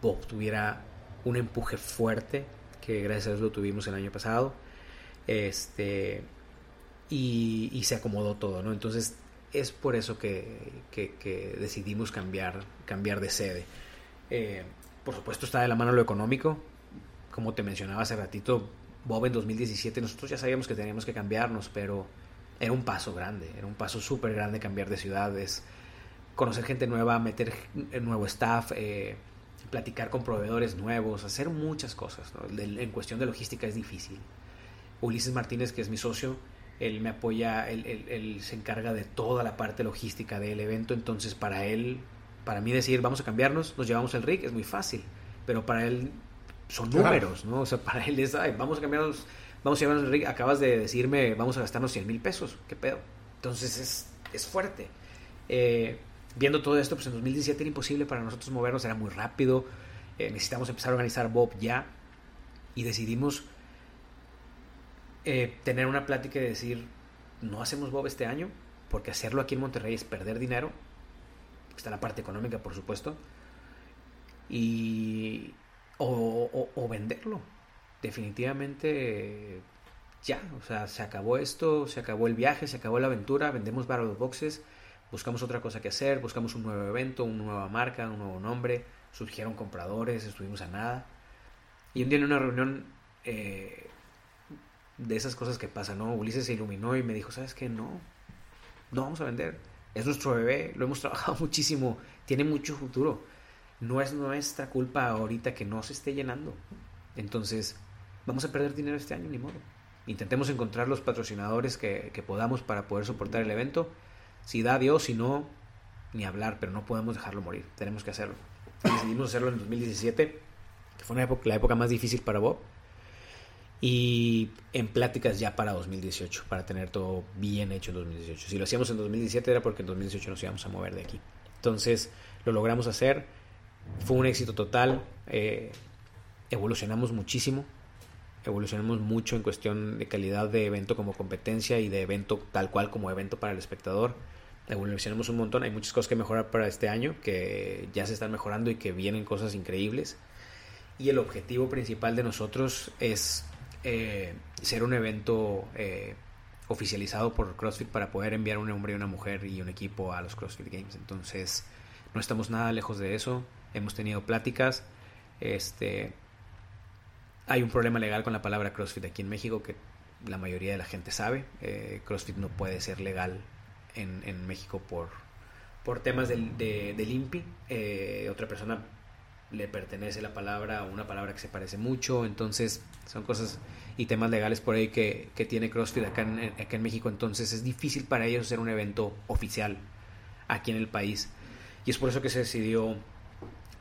Bob tuviera un empuje fuerte que gracias a Dios lo tuvimos el año pasado. Este, y, se acomodó todo, ¿no? Entonces es por eso que, decidimos cambiar, cambiar de sede. Eh, por supuesto está de la mano lo económico. Como te mencionaba hace ratito, Bob en 2017 nosotros ya sabíamos que teníamos que cambiarnos, pero era un paso grande, era un paso súper grande cambiar de ciudades, conocer gente nueva, meter nuevo staff. Eh, platicar con proveedores nuevos, hacer muchas cosas. En cuestión de logística es difícil. Ulises Martínez, que es mi socio, él me apoya, él, se encarga de toda la parte logística del evento, entonces para él, para mí decir vamos a cambiarnos, nos llevamos el rig es muy fácil, pero para él son números, ¿no? O sea, para él es, vamos a cambiarnos, vamos a llevarnos el rig, acabas de decirme vamos a gastarnos 100 mil pesos, ¿qué pedo? Entonces es, es fuerte. Eh, viendo todo esto, pues en 2017 era imposible para nosotros movernos, era muy rápido, eh, necesitamos empezar a organizar Bob ya y decidimos eh, tener una plática y decir, no hacemos Bob este año, porque hacerlo aquí en Monterrey es perder dinero, está la parte económica, por supuesto, y o, venderlo. Definitivamente ya, o sea, se acabó esto, se acabó el viaje, se acabó la aventura, vendemos Battle Boxes buscamos otra cosa que hacer, buscamos un nuevo evento, una nueva marca, un nuevo nombre, surgieron compradores, estuvimos a nada. Y un día en una reunión eh, de esas cosas que pasan, ¿no? Ulises se iluminó y me dijo, ¿sabes qué? No, no vamos a vender. Es nuestro bebé, lo hemos trabajado muchísimo, tiene mucho futuro. No es nuestra culpa ahorita que no se esté llenando. Entonces, vamos a perder dinero este año, ni modo. Intentemos encontrar los patrocinadores que, que podamos para poder soportar el evento. Si da Dios, si no, ni hablar, pero no podemos dejarlo morir. Tenemos que hacerlo. Decidimos hacerlo en 2017, que fue una la época más difícil para Bob. Y en pláticas ya para 2018, para tener todo bien hecho en 2018. Si lo hacíamos en 2017 era porque en 2018 nos íbamos a mover de aquí. Entonces lo logramos hacer. Fue un éxito total. Eh, evolucionamos muchísimo. Evolucionamos mucho en cuestión de calidad de evento como competencia y de evento tal cual como evento para el espectador evolucionamos un montón, hay muchas cosas que mejorar para este año, que ya se están mejorando y que vienen cosas increíbles. Y el objetivo principal de nosotros es eh, ser un evento eh, oficializado por CrossFit para poder enviar un hombre y una mujer y un equipo a los CrossFit Games. Entonces, no estamos nada lejos de eso. Hemos tenido pláticas. Este, hay un problema legal con la palabra CrossFit aquí en México que la mayoría de la gente sabe. Eh, CrossFit no puede ser legal en, México por, por temas del, de, del INPI. Eh, otra persona le pertenece la palabra a una palabra que se parece mucho, entonces son cosas y temas legales por ahí que, tiene CrossFit acá en, acá en México, entonces es difícil para ellos hacer un evento oficial aquí en el país. Y es por eso que se decidió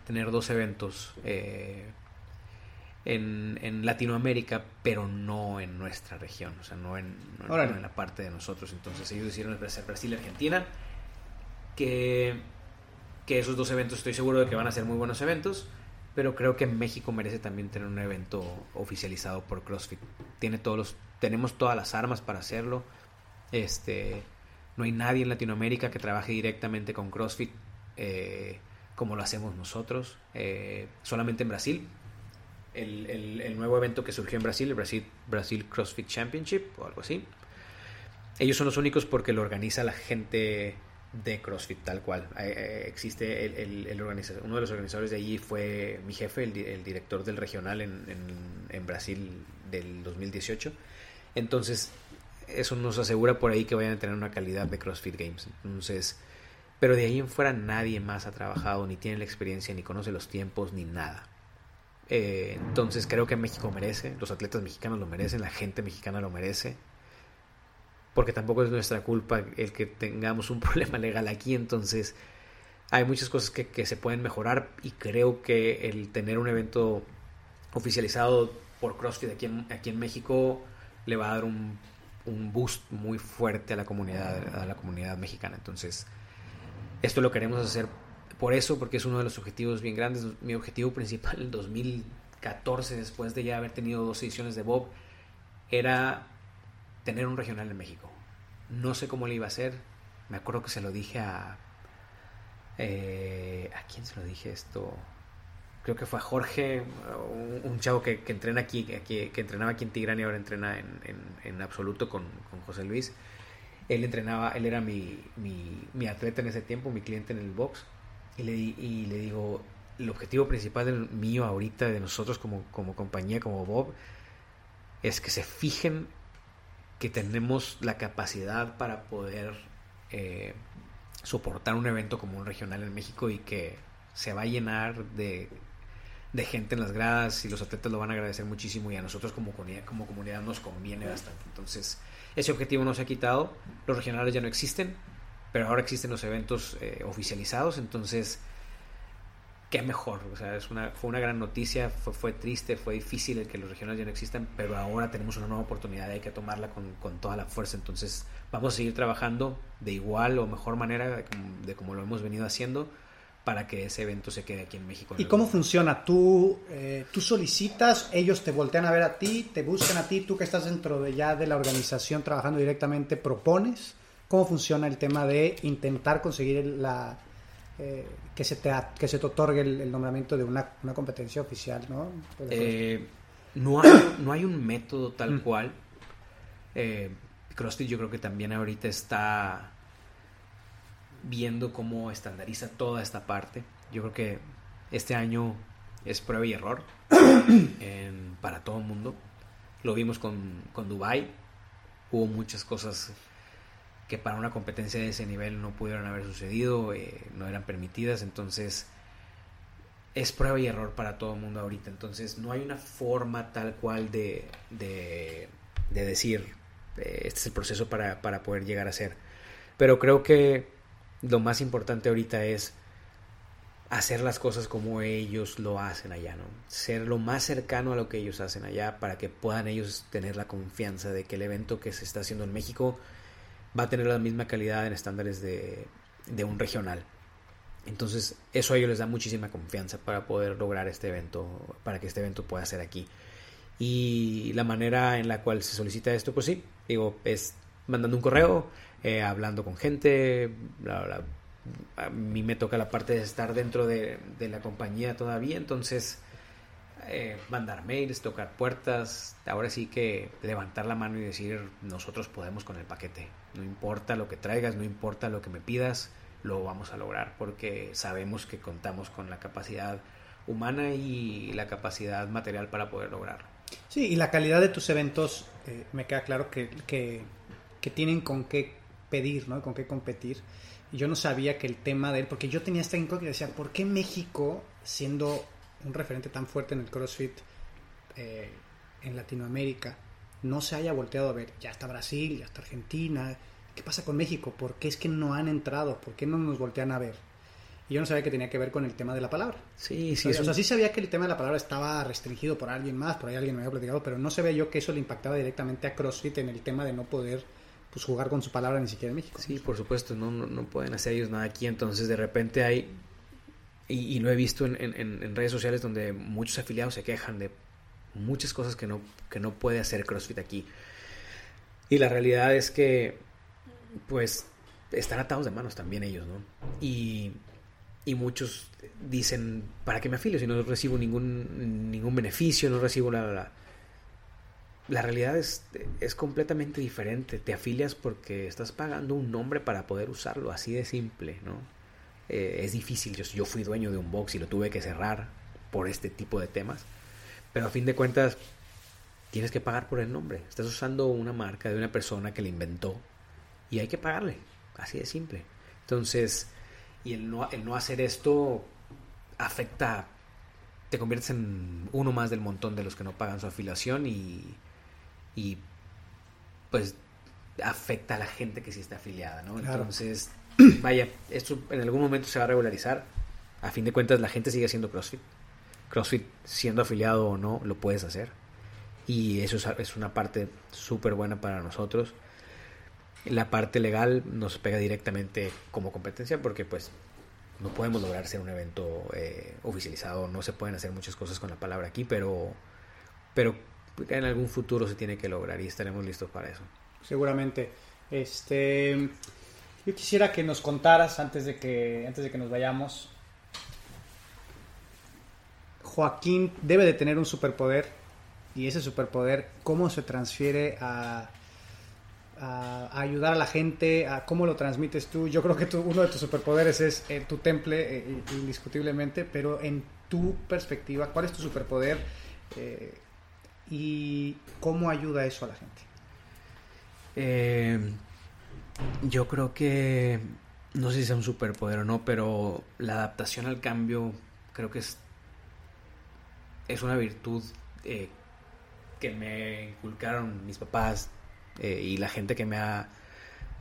tener dos eventos eh, en, en, Latinoamérica, pero no en nuestra región, o sea, no en, en la parte de nosotros. Entonces ellos hicieron Brasil y Argentina, que, que esos dos eventos estoy seguro de que van a ser muy buenos eventos, pero creo que México merece también tener un evento oficializado por CrossFit. Tiene todos los, tenemos todas las armas para hacerlo. Este, no hay nadie en Latinoamérica que trabaje directamente con CrossFit eh, como lo hacemos nosotros. Eh, solamente en Brasil el, nuevo evento que surgió en Brasil, el Brasil, CrossFit Championship o algo así. Ellos son los únicos porque lo organiza la gente de CrossFit tal cual. Eh, eh, existe el, el, uno de los organizadores de allí fue mi jefe, el, director del regional en, en, Brasil del 2018. Entonces, eso nos asegura por ahí que vayan a tener una calidad de CrossFit Games. Entonces, pero de ahí en fuera nadie más ha trabajado, ni tiene la experiencia, ni conoce los tiempos, ni nada. Eh, entonces creo que México merece, los atletas mexicanos lo merecen, la gente mexicana lo merece, porque tampoco es nuestra culpa el que tengamos un problema legal aquí, entonces hay muchas cosas que, se pueden mejorar y creo que el tener un evento oficializado por CrossFit aquí en, aquí en México le va a dar un, un boost muy fuerte a la comunidad, a la comunidad mexicana, entonces esto lo queremos hacer por eso, porque es uno de los objetivos bien grandes. Mi objetivo principal en 2014, después de ya haber tenido dos ediciones de Bob, era tener un regional en México. No sé cómo le iba a hacer. Me acuerdo que se lo dije a... Eh, ¿A quién se lo dije esto? Creo que fue a Jorge, un, chavo que, entrena aquí, que, entrenaba aquí en Tigrán y ahora entrena en, absoluto con, con, José Luis. Él entrenaba, él era mi, mi, mi atleta en ese tiempo, mi cliente en el box y le, digo, el objetivo principal del mío ahorita, de nosotros como, compañía, como Bob, es que se fijen que tenemos la capacidad para poder eh, soportar un evento como un regional en México y que se va a llenar de, de, gente en las gradas y los atletas lo van a agradecer muchísimo y a nosotros como comunidad, como comunidad nos conviene bastante. Entonces, ese objetivo no se ha quitado, los regionales ya no existen, pero ahora existen los eventos eh, oficializados, entonces, qué mejor, o sea, es una, fue una gran noticia, fue, triste, fue difícil el que los regionales ya no existan, pero ahora tenemos una nueva oportunidad y hay que tomarla con, con toda la fuerza, entonces vamos a seguir trabajando de igual o mejor manera de, como lo hemos venido haciendo para que ese evento se quede aquí en México.
¿Y cómo funciona? ¿Tú, eh, tú solicitas, ellos te voltean a ver a ti, te buscan a ti, tú que estás dentro de ya de la organización trabajando directamente, propones? Cómo funciona el tema de intentar conseguir la, eh, que, se te, que se te otorgue el, nombramiento de una, competencia oficial, ¿no?
Eh, no, hay, no hay un método tal mm. cual. Eh, CrossFit yo creo que también ahorita está viendo cómo estandariza toda esta parte. Yo creo que este año es prueba y error para todo el mundo. Lo vimos con, con Dubai. Hubo muchas cosas que para una competencia de ese nivel no pudieron haber sucedido, eh, no eran permitidas, entonces es prueba y error para todo el mundo ahorita. Entonces no hay una forma tal cual de, de, decir, eh, este es el proceso para, para poder llegar a ser. Pero creo que lo más importante ahorita es hacer las cosas como ellos lo hacen allá, ¿no? Ser lo más cercano a lo que ellos hacen allá para que puedan ellos tener la confianza de que el evento que se está haciendo en México va a tener la misma calidad en estándares de, de un regional. Entonces, eso a ellos les da muchísima confianza para poder lograr este evento, para que este evento pueda ser aquí. Y la manera en la cual se solicita esto, pues sí, digo, es mandando un correo, eh, hablando con gente, A mí me toca la parte de estar dentro de, la compañía todavía, entonces eh, mandar mails, tocar puertas, ahora sí que levantar la mano y decir nosotros podemos con el paquete, no importa lo que traigas, no importa lo que me pidas, lo vamos a lograr porque sabemos que contamos con la capacidad humana y la capacidad material para poder lograrlo.
Sí, y la calidad de tus eventos, eh, me queda claro que, que, tienen con qué pedir, ¿no? Con qué competir. Yo no sabía que el tema de él, porque yo tenía esta incógnita, decía, ¿por qué México, siendo un referente tan fuerte en el CrossFit eh, en Latinoamérica, no se haya volteado a ver? Ya está Brasil, ya está Argentina, ¿qué pasa con México? ¿Por qué es que no han entrado? ¿Por qué no nos voltean a ver? Y yo no sabía que tenía que ver con el tema de la palabra.
Sí, sí.
O sea, sí sabía que el tema de la palabra estaba restringido por alguien más, por ahí alguien me había platicado, pero no sabía yo que eso le impactaba directamente a CrossFit en el tema de no poder pues, jugar con su palabra ni siquiera en México.
Sí, por supuesto, no, no, pueden hacer ellos nada aquí, entonces de repente hay, y, lo he visto en, en, redes sociales donde muchos afiliados se quejan de muchas cosas que no, que no puede hacer CrossFit aquí. Y la realidad es que pues están atados de manos también ellos, ¿no? Y, y muchos dicen, ¿para qué me afilio si no recibo ningún, ningún beneficio, no recibo la... la, la realidad es, es completamente diferente. Te afilias porque estás pagando un nombre para poder usarlo, así de simple, ¿no? Eh, es difícil. Yo, yo fui dueño de un box y lo tuve que cerrar por este tipo de temas. Pero a fin de cuentas, tienes que pagar por el nombre. Estás usando una marca de una persona que la inventó y hay que pagarle, así de simple. Entonces, y el no, el no hacer esto afecta, te conviertes en uno más del montón de los que no pagan su afiliación y, y pues afecta a la gente que sí está afiliada, ¿no? Entonces, vaya, esto en algún momento se va a regularizar. A fin de cuentas, la gente sigue haciendo CrossFit. CrossFit, siendo afiliado o no, lo puedes hacer. Y eso es una parte súper buena para nosotros la parte legal nos pega directamente como competencia porque pues no podemos lograr ser un evento eh, oficializado, no se pueden hacer muchas cosas con la palabra aquí, pero, pero en algún futuro se tiene que lograr y estaremos listos para eso.
Seguramente. Este, yo quisiera que nos contaras antes de que, antes de que nos vayamos. Joaquín debe de tener un superpoder y ese superpoder, ¿cómo se transfiere a ayudar a la gente, cómo lo transmites tú. Yo creo que uno de tus superpoderes es eh, tu temple, eh, indiscutiblemente, pero en tu perspectiva, ¿cuál es tu superpoder eh, y cómo ayuda eso a la gente?
Yo creo que, no sé si es un superpoder o no, pero la adaptación al cambio creo que es, es una virtud que me inculcaron mis papás eh, y la gente que me ha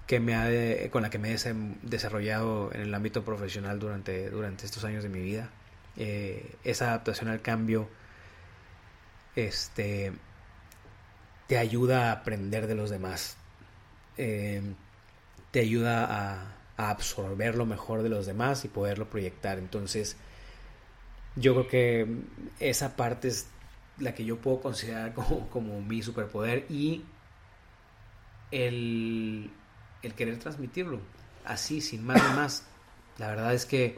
que me ha con la que me he desarrollado en el ámbito profesional durante, durante estos años de mi vida. Eh, esa adaptación al cambio este, te ayuda a aprender de los demás, eh, te ayuda a, a, absorber lo mejor de los demás y poderlo proyectar. Entonces, yo creo que esa parte es la que yo puedo considerar como, mi superpoder y el, querer transmitirlo, así, sin más ni más. La verdad es que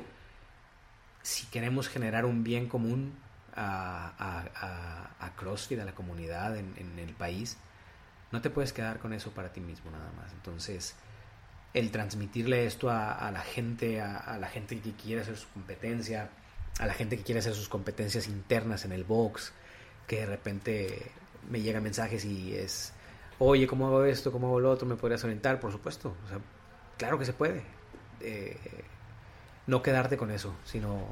si queremos generar un bien común a, a, a, CrossFit, a la comunidad en, el país, no te puedes quedar con eso para ti mismo nada más. Entonces, el transmitirle esto a, la gente, a, la gente que quiere hacer su competencia, a la gente que quiere hacer sus competencias internas en el box, que de repente me llegan mensajes y es oye, ¿cómo hago esto? ¿Cómo hago lo otro? ¿Me podrías orientar? Por supuesto. O sea, claro que se puede. Eh, no quedarte con eso, sino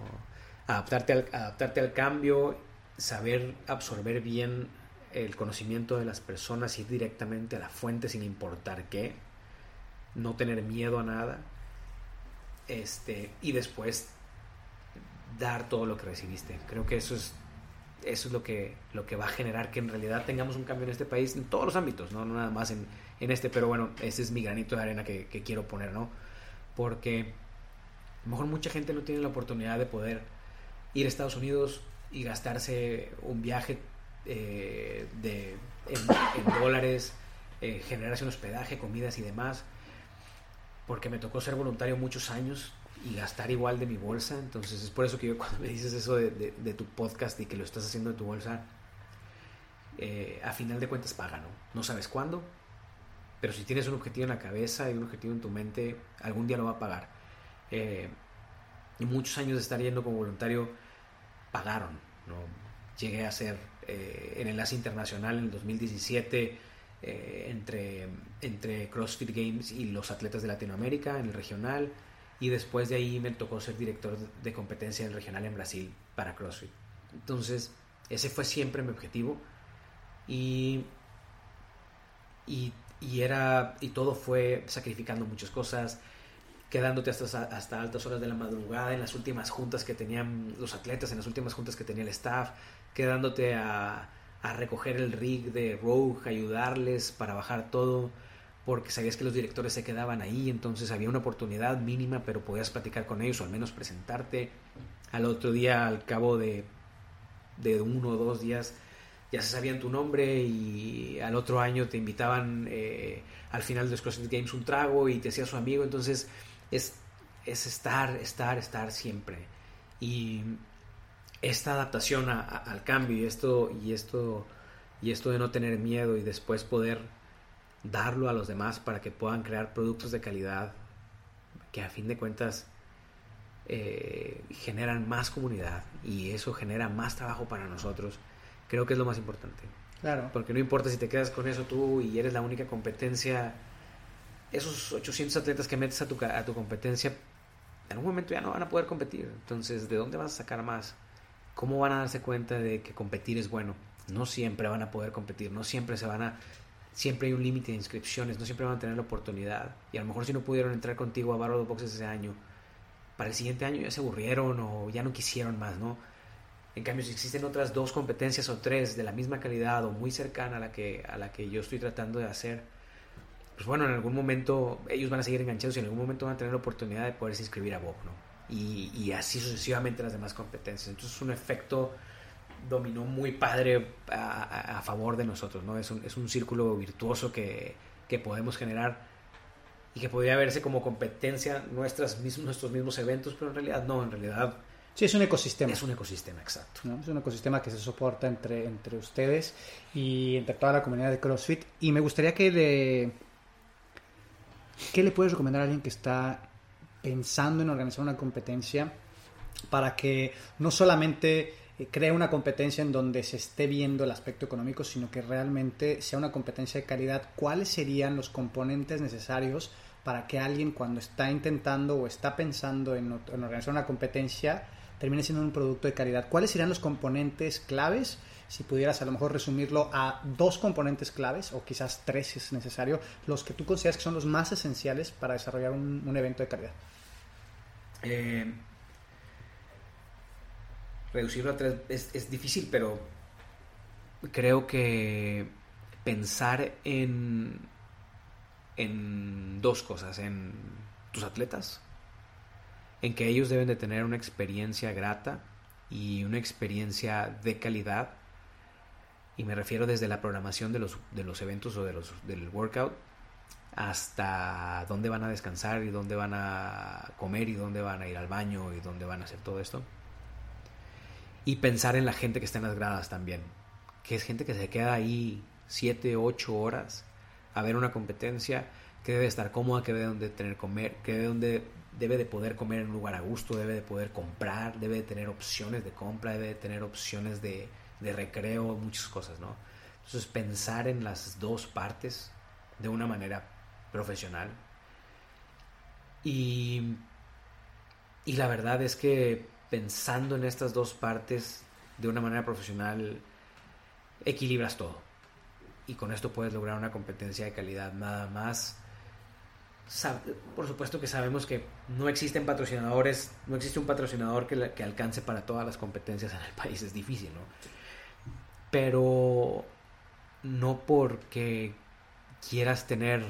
adaptarte al, adaptarte al cambio, saber absorber bien el conocimiento de las personas, ir directamente a la fuente sin importar qué, no tener miedo a nada, este, y después dar todo lo que recibiste. Creo que eso es eso es lo que, lo que va a generar que en realidad tengamos un cambio en este país en todos los ámbitos, no, nada más en, en, este, pero bueno, ese es mi granito de arena que, quiero poner, ¿no? Porque a lo mejor mucha gente no tiene la oportunidad de poder ir a Estados Unidos y gastarse un viaje eh, de, en, en dólares, eh, generarse un hospedaje, comidas y demás, porque me tocó ser voluntario muchos años y gastar igual de mi bolsa. Entonces es por eso que yo cuando me dices eso de, de, de tu podcast y que lo estás haciendo de tu bolsa, eh, a final de cuentas paga, ¿no? No sabes cuándo, pero si tienes un objetivo en la cabeza y un objetivo en tu mente, algún día lo va a pagar. Eh, y muchos años de estar yendo como voluntario pagaron, ¿no? Llegué a ser eh, en enlace internacional en el 2017 eh, entre, entre CrossFit Games y los atletas de Latinoamérica en el regional y después de ahí me tocó ser director de competencia del regional en Brasil para CrossFit. Entonces, ese fue siempre mi objetivo y, y, y, era, y todo fue sacrificando muchas cosas, quedándote hasta, hasta altas horas de la madrugada en las últimas juntas que tenían los atletas, en las últimas juntas que tenía el staff, quedándote a, a recoger el rig de Rogue, ayudarles para bajar todo porque sabías que los directores se quedaban ahí, entonces había una oportunidad mínima, pero podías platicar con ellos o al menos presentarte. Al otro día, al cabo de, de uno o dos días, ya se sabían tu nombre y al otro año te invitaban eh, al final de los Games un trago y te hacías su amigo, entonces es, es estar, estar, estar siempre. Y esta adaptación a, a, al cambio y esto, y esto, y esto de no tener miedo y después poder darlo a los demás para que puedan crear productos de calidad que a fin de cuentas eh, generan más comunidad y eso genera más trabajo para nosotros, creo que es lo más importante.
Claro.
Porque no importa si te quedas con eso tú y eres la única competencia, esos 800 atletas que metes a tu, a tu competencia, en un momento ya no van a poder competir. Entonces, ¿de dónde vas a sacar más? ¿Cómo van a darse cuenta de que competir es bueno? No siempre van a poder competir, no siempre se van a siempre hay un límite de inscripciones, no siempre van a tener la oportunidad. Y a lo mejor si no pudieron entrar contigo a Barro de Boxes ese año, para el siguiente año ya se aburrieron o ya no quisieron más, ¿no? En cambio, si existen otras dos competencias o tres de la misma calidad o muy cercana a la que, a la que yo estoy tratando de hacer, pues bueno, en algún momento ellos van a seguir enganchados y en algún momento van a tener la oportunidad de poderse inscribir a Bob, ¿no? Y, y así sucesivamente las demás competencias. Entonces es un efecto dominó muy padre a, a, favor de nosotros, ¿no? Es un, es un círculo virtuoso que, que, podemos generar y que podría verse como competencia nuestras, nuestros mismos eventos, pero en realidad no, en realidad...
Sí, es un ecosistema.
Es un ecosistema, exacto.
¿no? Es un ecosistema que se soporta entre, entre ustedes y entre toda la comunidad de CrossFit. Y me gustaría que le... ¿Qué le puedes recomendar a alguien que está pensando en organizar una competencia para que no solamente crea una competencia en donde se esté viendo el aspecto económico, sino que realmente sea una competencia de calidad. ¿Cuáles serían los componentes necesarios para que alguien cuando está intentando o está pensando en, organizar una competencia termine siendo un producto de calidad? ¿Cuáles serían los componentes claves? Si pudieras a lo mejor resumirlo a dos componentes claves, o quizás tres si es necesario, los que tú consideras que son los más esenciales para desarrollar un evento de calidad.
Eh, reducirlo a tres es, es, difícil, pero creo que pensar en, en dos cosas, en tus atletas, en que ellos deben de tener una experiencia grata y una experiencia de calidad, y me refiero desde la programación de los, de los eventos o de los, del workout hasta dónde van a descansar y dónde van a comer y dónde van a ir al baño y dónde van a hacer todo esto y pensar en la gente que está en las gradas también, que es gente que se queda ahí 7, 8 horas a ver una competencia, que debe estar cómoda, que debe de tener comer, que debe, donde, debe de poder comer en un lugar a gusto, debe de poder comprar, debe de tener opciones de compra, debe de tener opciones de, de recreo, muchas cosas, ¿no? Entonces pensar en las dos partes de una manera profesional. Y, y la verdad es que pensando en estas dos partes de una manera profesional, equilibras todo. Y con esto puedes lograr una competencia de calidad nada más. Por supuesto que sabemos que no existen patrocinadores, no existe un patrocinador que, que alcance para todas las competencias en el país, es difícil, ¿no? Pero no porque quieras tener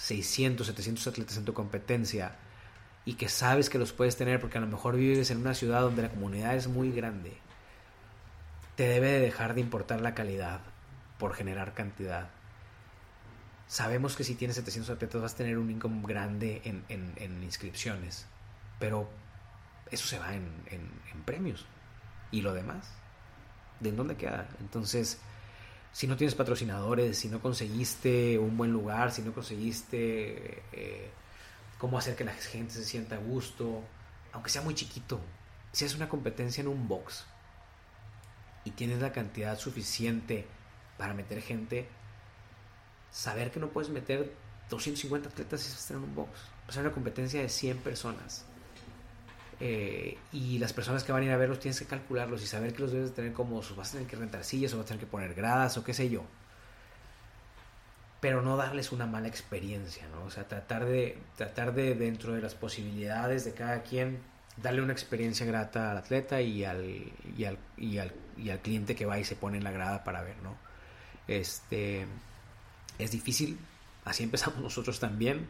600, 700 atletas en tu competencia y que sabes que los puedes tener porque a lo mejor vives en una ciudad donde la comunidad es muy grande, te debe de dejar de importar la calidad por generar cantidad. Sabemos que si tienes 700 atletas vas a tener un income grande en, inscripciones, pero eso se va en, en premios. ¿Y lo demás? ¿De dónde queda? Entonces, si no tienes patrocinadores, si no conseguiste un buen lugar, si no conseguiste eh, cómo hacer que la gente se sienta a gusto, aunque sea muy chiquito, si es una competencia en un box y tienes la cantidad suficiente para meter gente, saber que no puedes meter 250 atletas si estás en un box. O sea, una competencia de 100 personas. Eh, y las personas que van a ir a verlos tienes que calcularlos y saber que los debes tener como vas a tener que rentar sillas o vas a tener que poner gradas o qué sé yo. Pero no darles una mala experiencia no o sea tratar de tratar de dentro de las posibilidades de cada quien darle una experiencia grata al atleta y al y al, y al, y al cliente que va y se pone en la grada para ver no este es difícil así empezamos nosotros también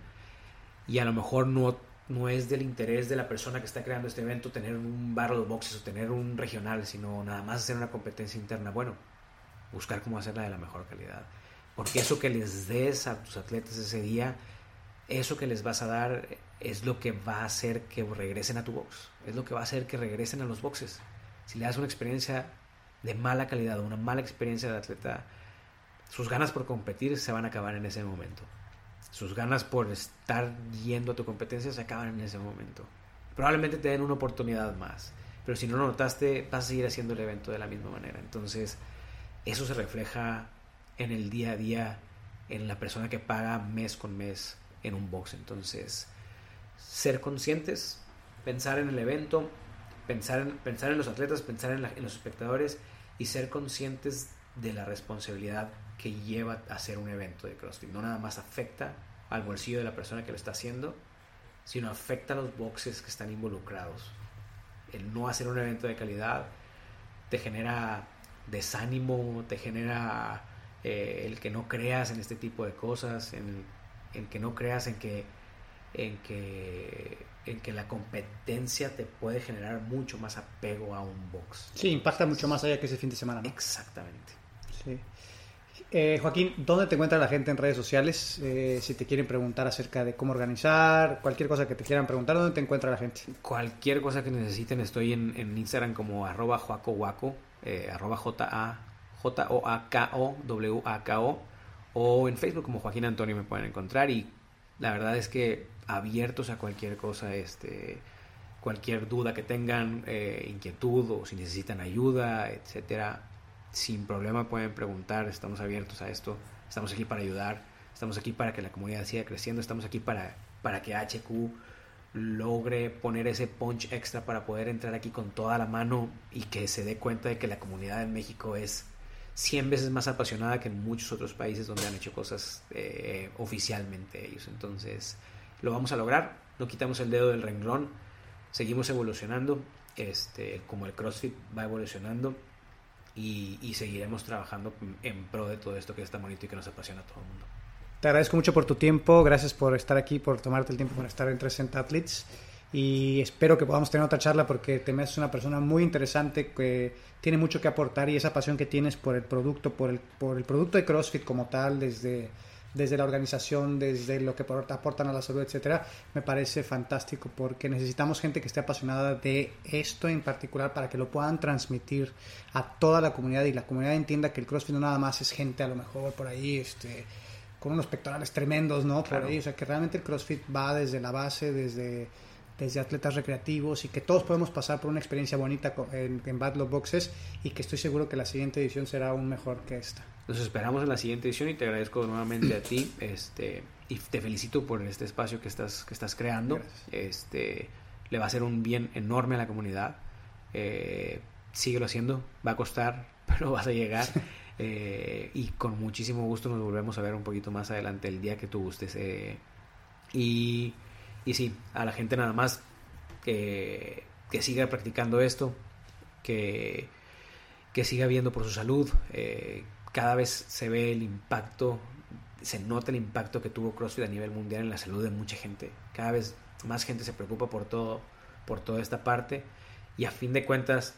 y a lo mejor no no es del interés de la persona que está creando este evento tener un barro de boxes o tener un regional, sino nada más hacer una competencia interna. Bueno, buscar cómo hacerla de la mejor calidad. Porque eso que les des a tus atletas ese día, eso que les vas a dar es lo que va a hacer que regresen a tu box. Es lo que va a hacer que regresen a los boxes. Si le das una experiencia de mala calidad una mala experiencia de atleta, sus ganas por competir se van a acabar en ese momento. Sus ganas por estar yendo a tu competencia se acaban en ese momento. Probablemente te den una oportunidad más, pero si no lo notaste, vas a seguir haciendo el evento de la misma manera. Entonces, eso se refleja en el día a día, en la persona que paga mes con mes en un box. Entonces, ser conscientes, pensar en el evento, pensar en, pensar en los atletas, pensar en, en los espectadores y ser conscientes de la responsabilidad que lleva a hacer un evento de CrossFit. No nada más afecta al bolsillo de la persona que lo está haciendo, sino afecta a los boxes que están involucrados. El no hacer un evento de calidad te genera desánimo, te genera eh, el que no creas en este tipo de cosas, en el, que no creas en que, en que en que la competencia te puede generar mucho más apego a un box.
Sí, impacta mucho más allá que ese fin de semana.
Exactamente.
Sí. Eh, Joaquín, ¿dónde te encuentra la gente en redes sociales? Eh, si te quieren preguntar acerca de cómo organizar, cualquier cosa que te quieran preguntar, ¿dónde te encuentra la gente?
Cualquier cosa que necesiten, estoy en, Instagram como arroba joacowaco, eh, arroba J-A-O-W-A-K-O, o en Facebook como Joaquín Antonio me pueden encontrar y la verdad es que abiertos a cualquier cosa, este, cualquier duda que tengan, eh, inquietud o si necesitan ayuda, etcétera sin problema pueden preguntar, estamos abiertos a esto, estamos aquí para ayudar, estamos aquí para que la comunidad siga creciendo, estamos aquí para, para que HQ logre poner ese punch extra para poder entrar aquí con toda la mano y que se dé cuenta de que la comunidad en México es 100 veces más apasionada que en muchos otros países donde han hecho cosas eh, oficialmente ellos. Entonces, lo vamos a lograr, no quitamos el dedo del renglón, seguimos evolucionando, este, como el CrossFit va evolucionando y, seguiremos trabajando en pro de todo esto que es tan bonito y que nos apasiona a todo el mundo.
Te agradezco mucho por tu tiempo, gracias por estar aquí, por tomarte el tiempo para estar en 360 Athletes y espero que podamos tener otra charla porque te me una persona muy interesante que tiene mucho que aportar y esa pasión que tienes por el producto, por el, por el producto de CrossFit como tal, desde desde la organización, desde lo que aportan a la salud, etcétera, me parece fantástico porque necesitamos gente que esté apasionada de esto en particular para que lo puedan transmitir a toda la comunidad y la comunidad entienda que el CrossFit no nada más es gente a lo mejor por ahí, este con unos pectorales tremendos, ¿no? Por ahí, o sea, que realmente el CrossFit va desde la base, desde desde atletas recreativos y que todos podemos pasar por una experiencia bonita en, en Bad Boxes y que estoy seguro que la siguiente edición será aún mejor que esta.
Nos esperamos en la siguiente edición y te agradezco nuevamente a ti este, y te felicito por este espacio que estás, que estás creando. Este, le va a hacer un bien enorme a la comunidad. Eh, síguelo haciendo, va a costar, pero vas a llegar. Eh, y con muchísimo gusto nos volvemos a ver un poquito más adelante, el día que tú gustes. Eh, y, y sí, a la gente nada más que, que siga practicando esto, que, que siga viendo por su salud. Eh, cada vez se ve el impacto, se nota el impacto que tuvo CrossFit a nivel mundial en la salud de mucha gente. Cada vez más gente se preocupa por todo, por toda esta parte. Y a fin de cuentas,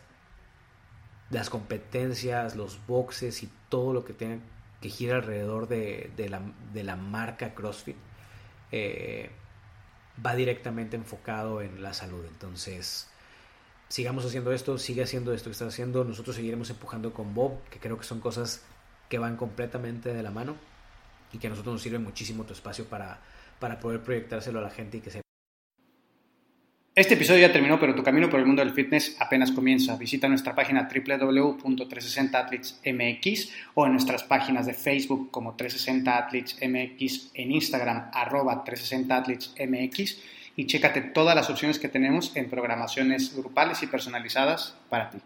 las competencias, los boxes y todo lo que tenga que gira alrededor de, de, la, de la, marca CrossFit eh, va directamente enfocado en la salud. Entonces, sigamos haciendo esto, sigue haciendo esto que estás haciendo. Nosotros seguiremos empujando con Bob, que creo que son cosas que van completamente de la mano y que a nosotros nos sirve muchísimo tu espacio para, para poder proyectárselo a la gente y que se
este episodio ya terminó, pero tu camino por el mundo del fitness apenas comienza. Visita nuestra página www.360athletesmx o en nuestras páginas de Facebook como 360athletesmx, en Instagram arroba 360athletesmx y chécate todas las opciones que tenemos en programaciones grupales y personalizadas para ti.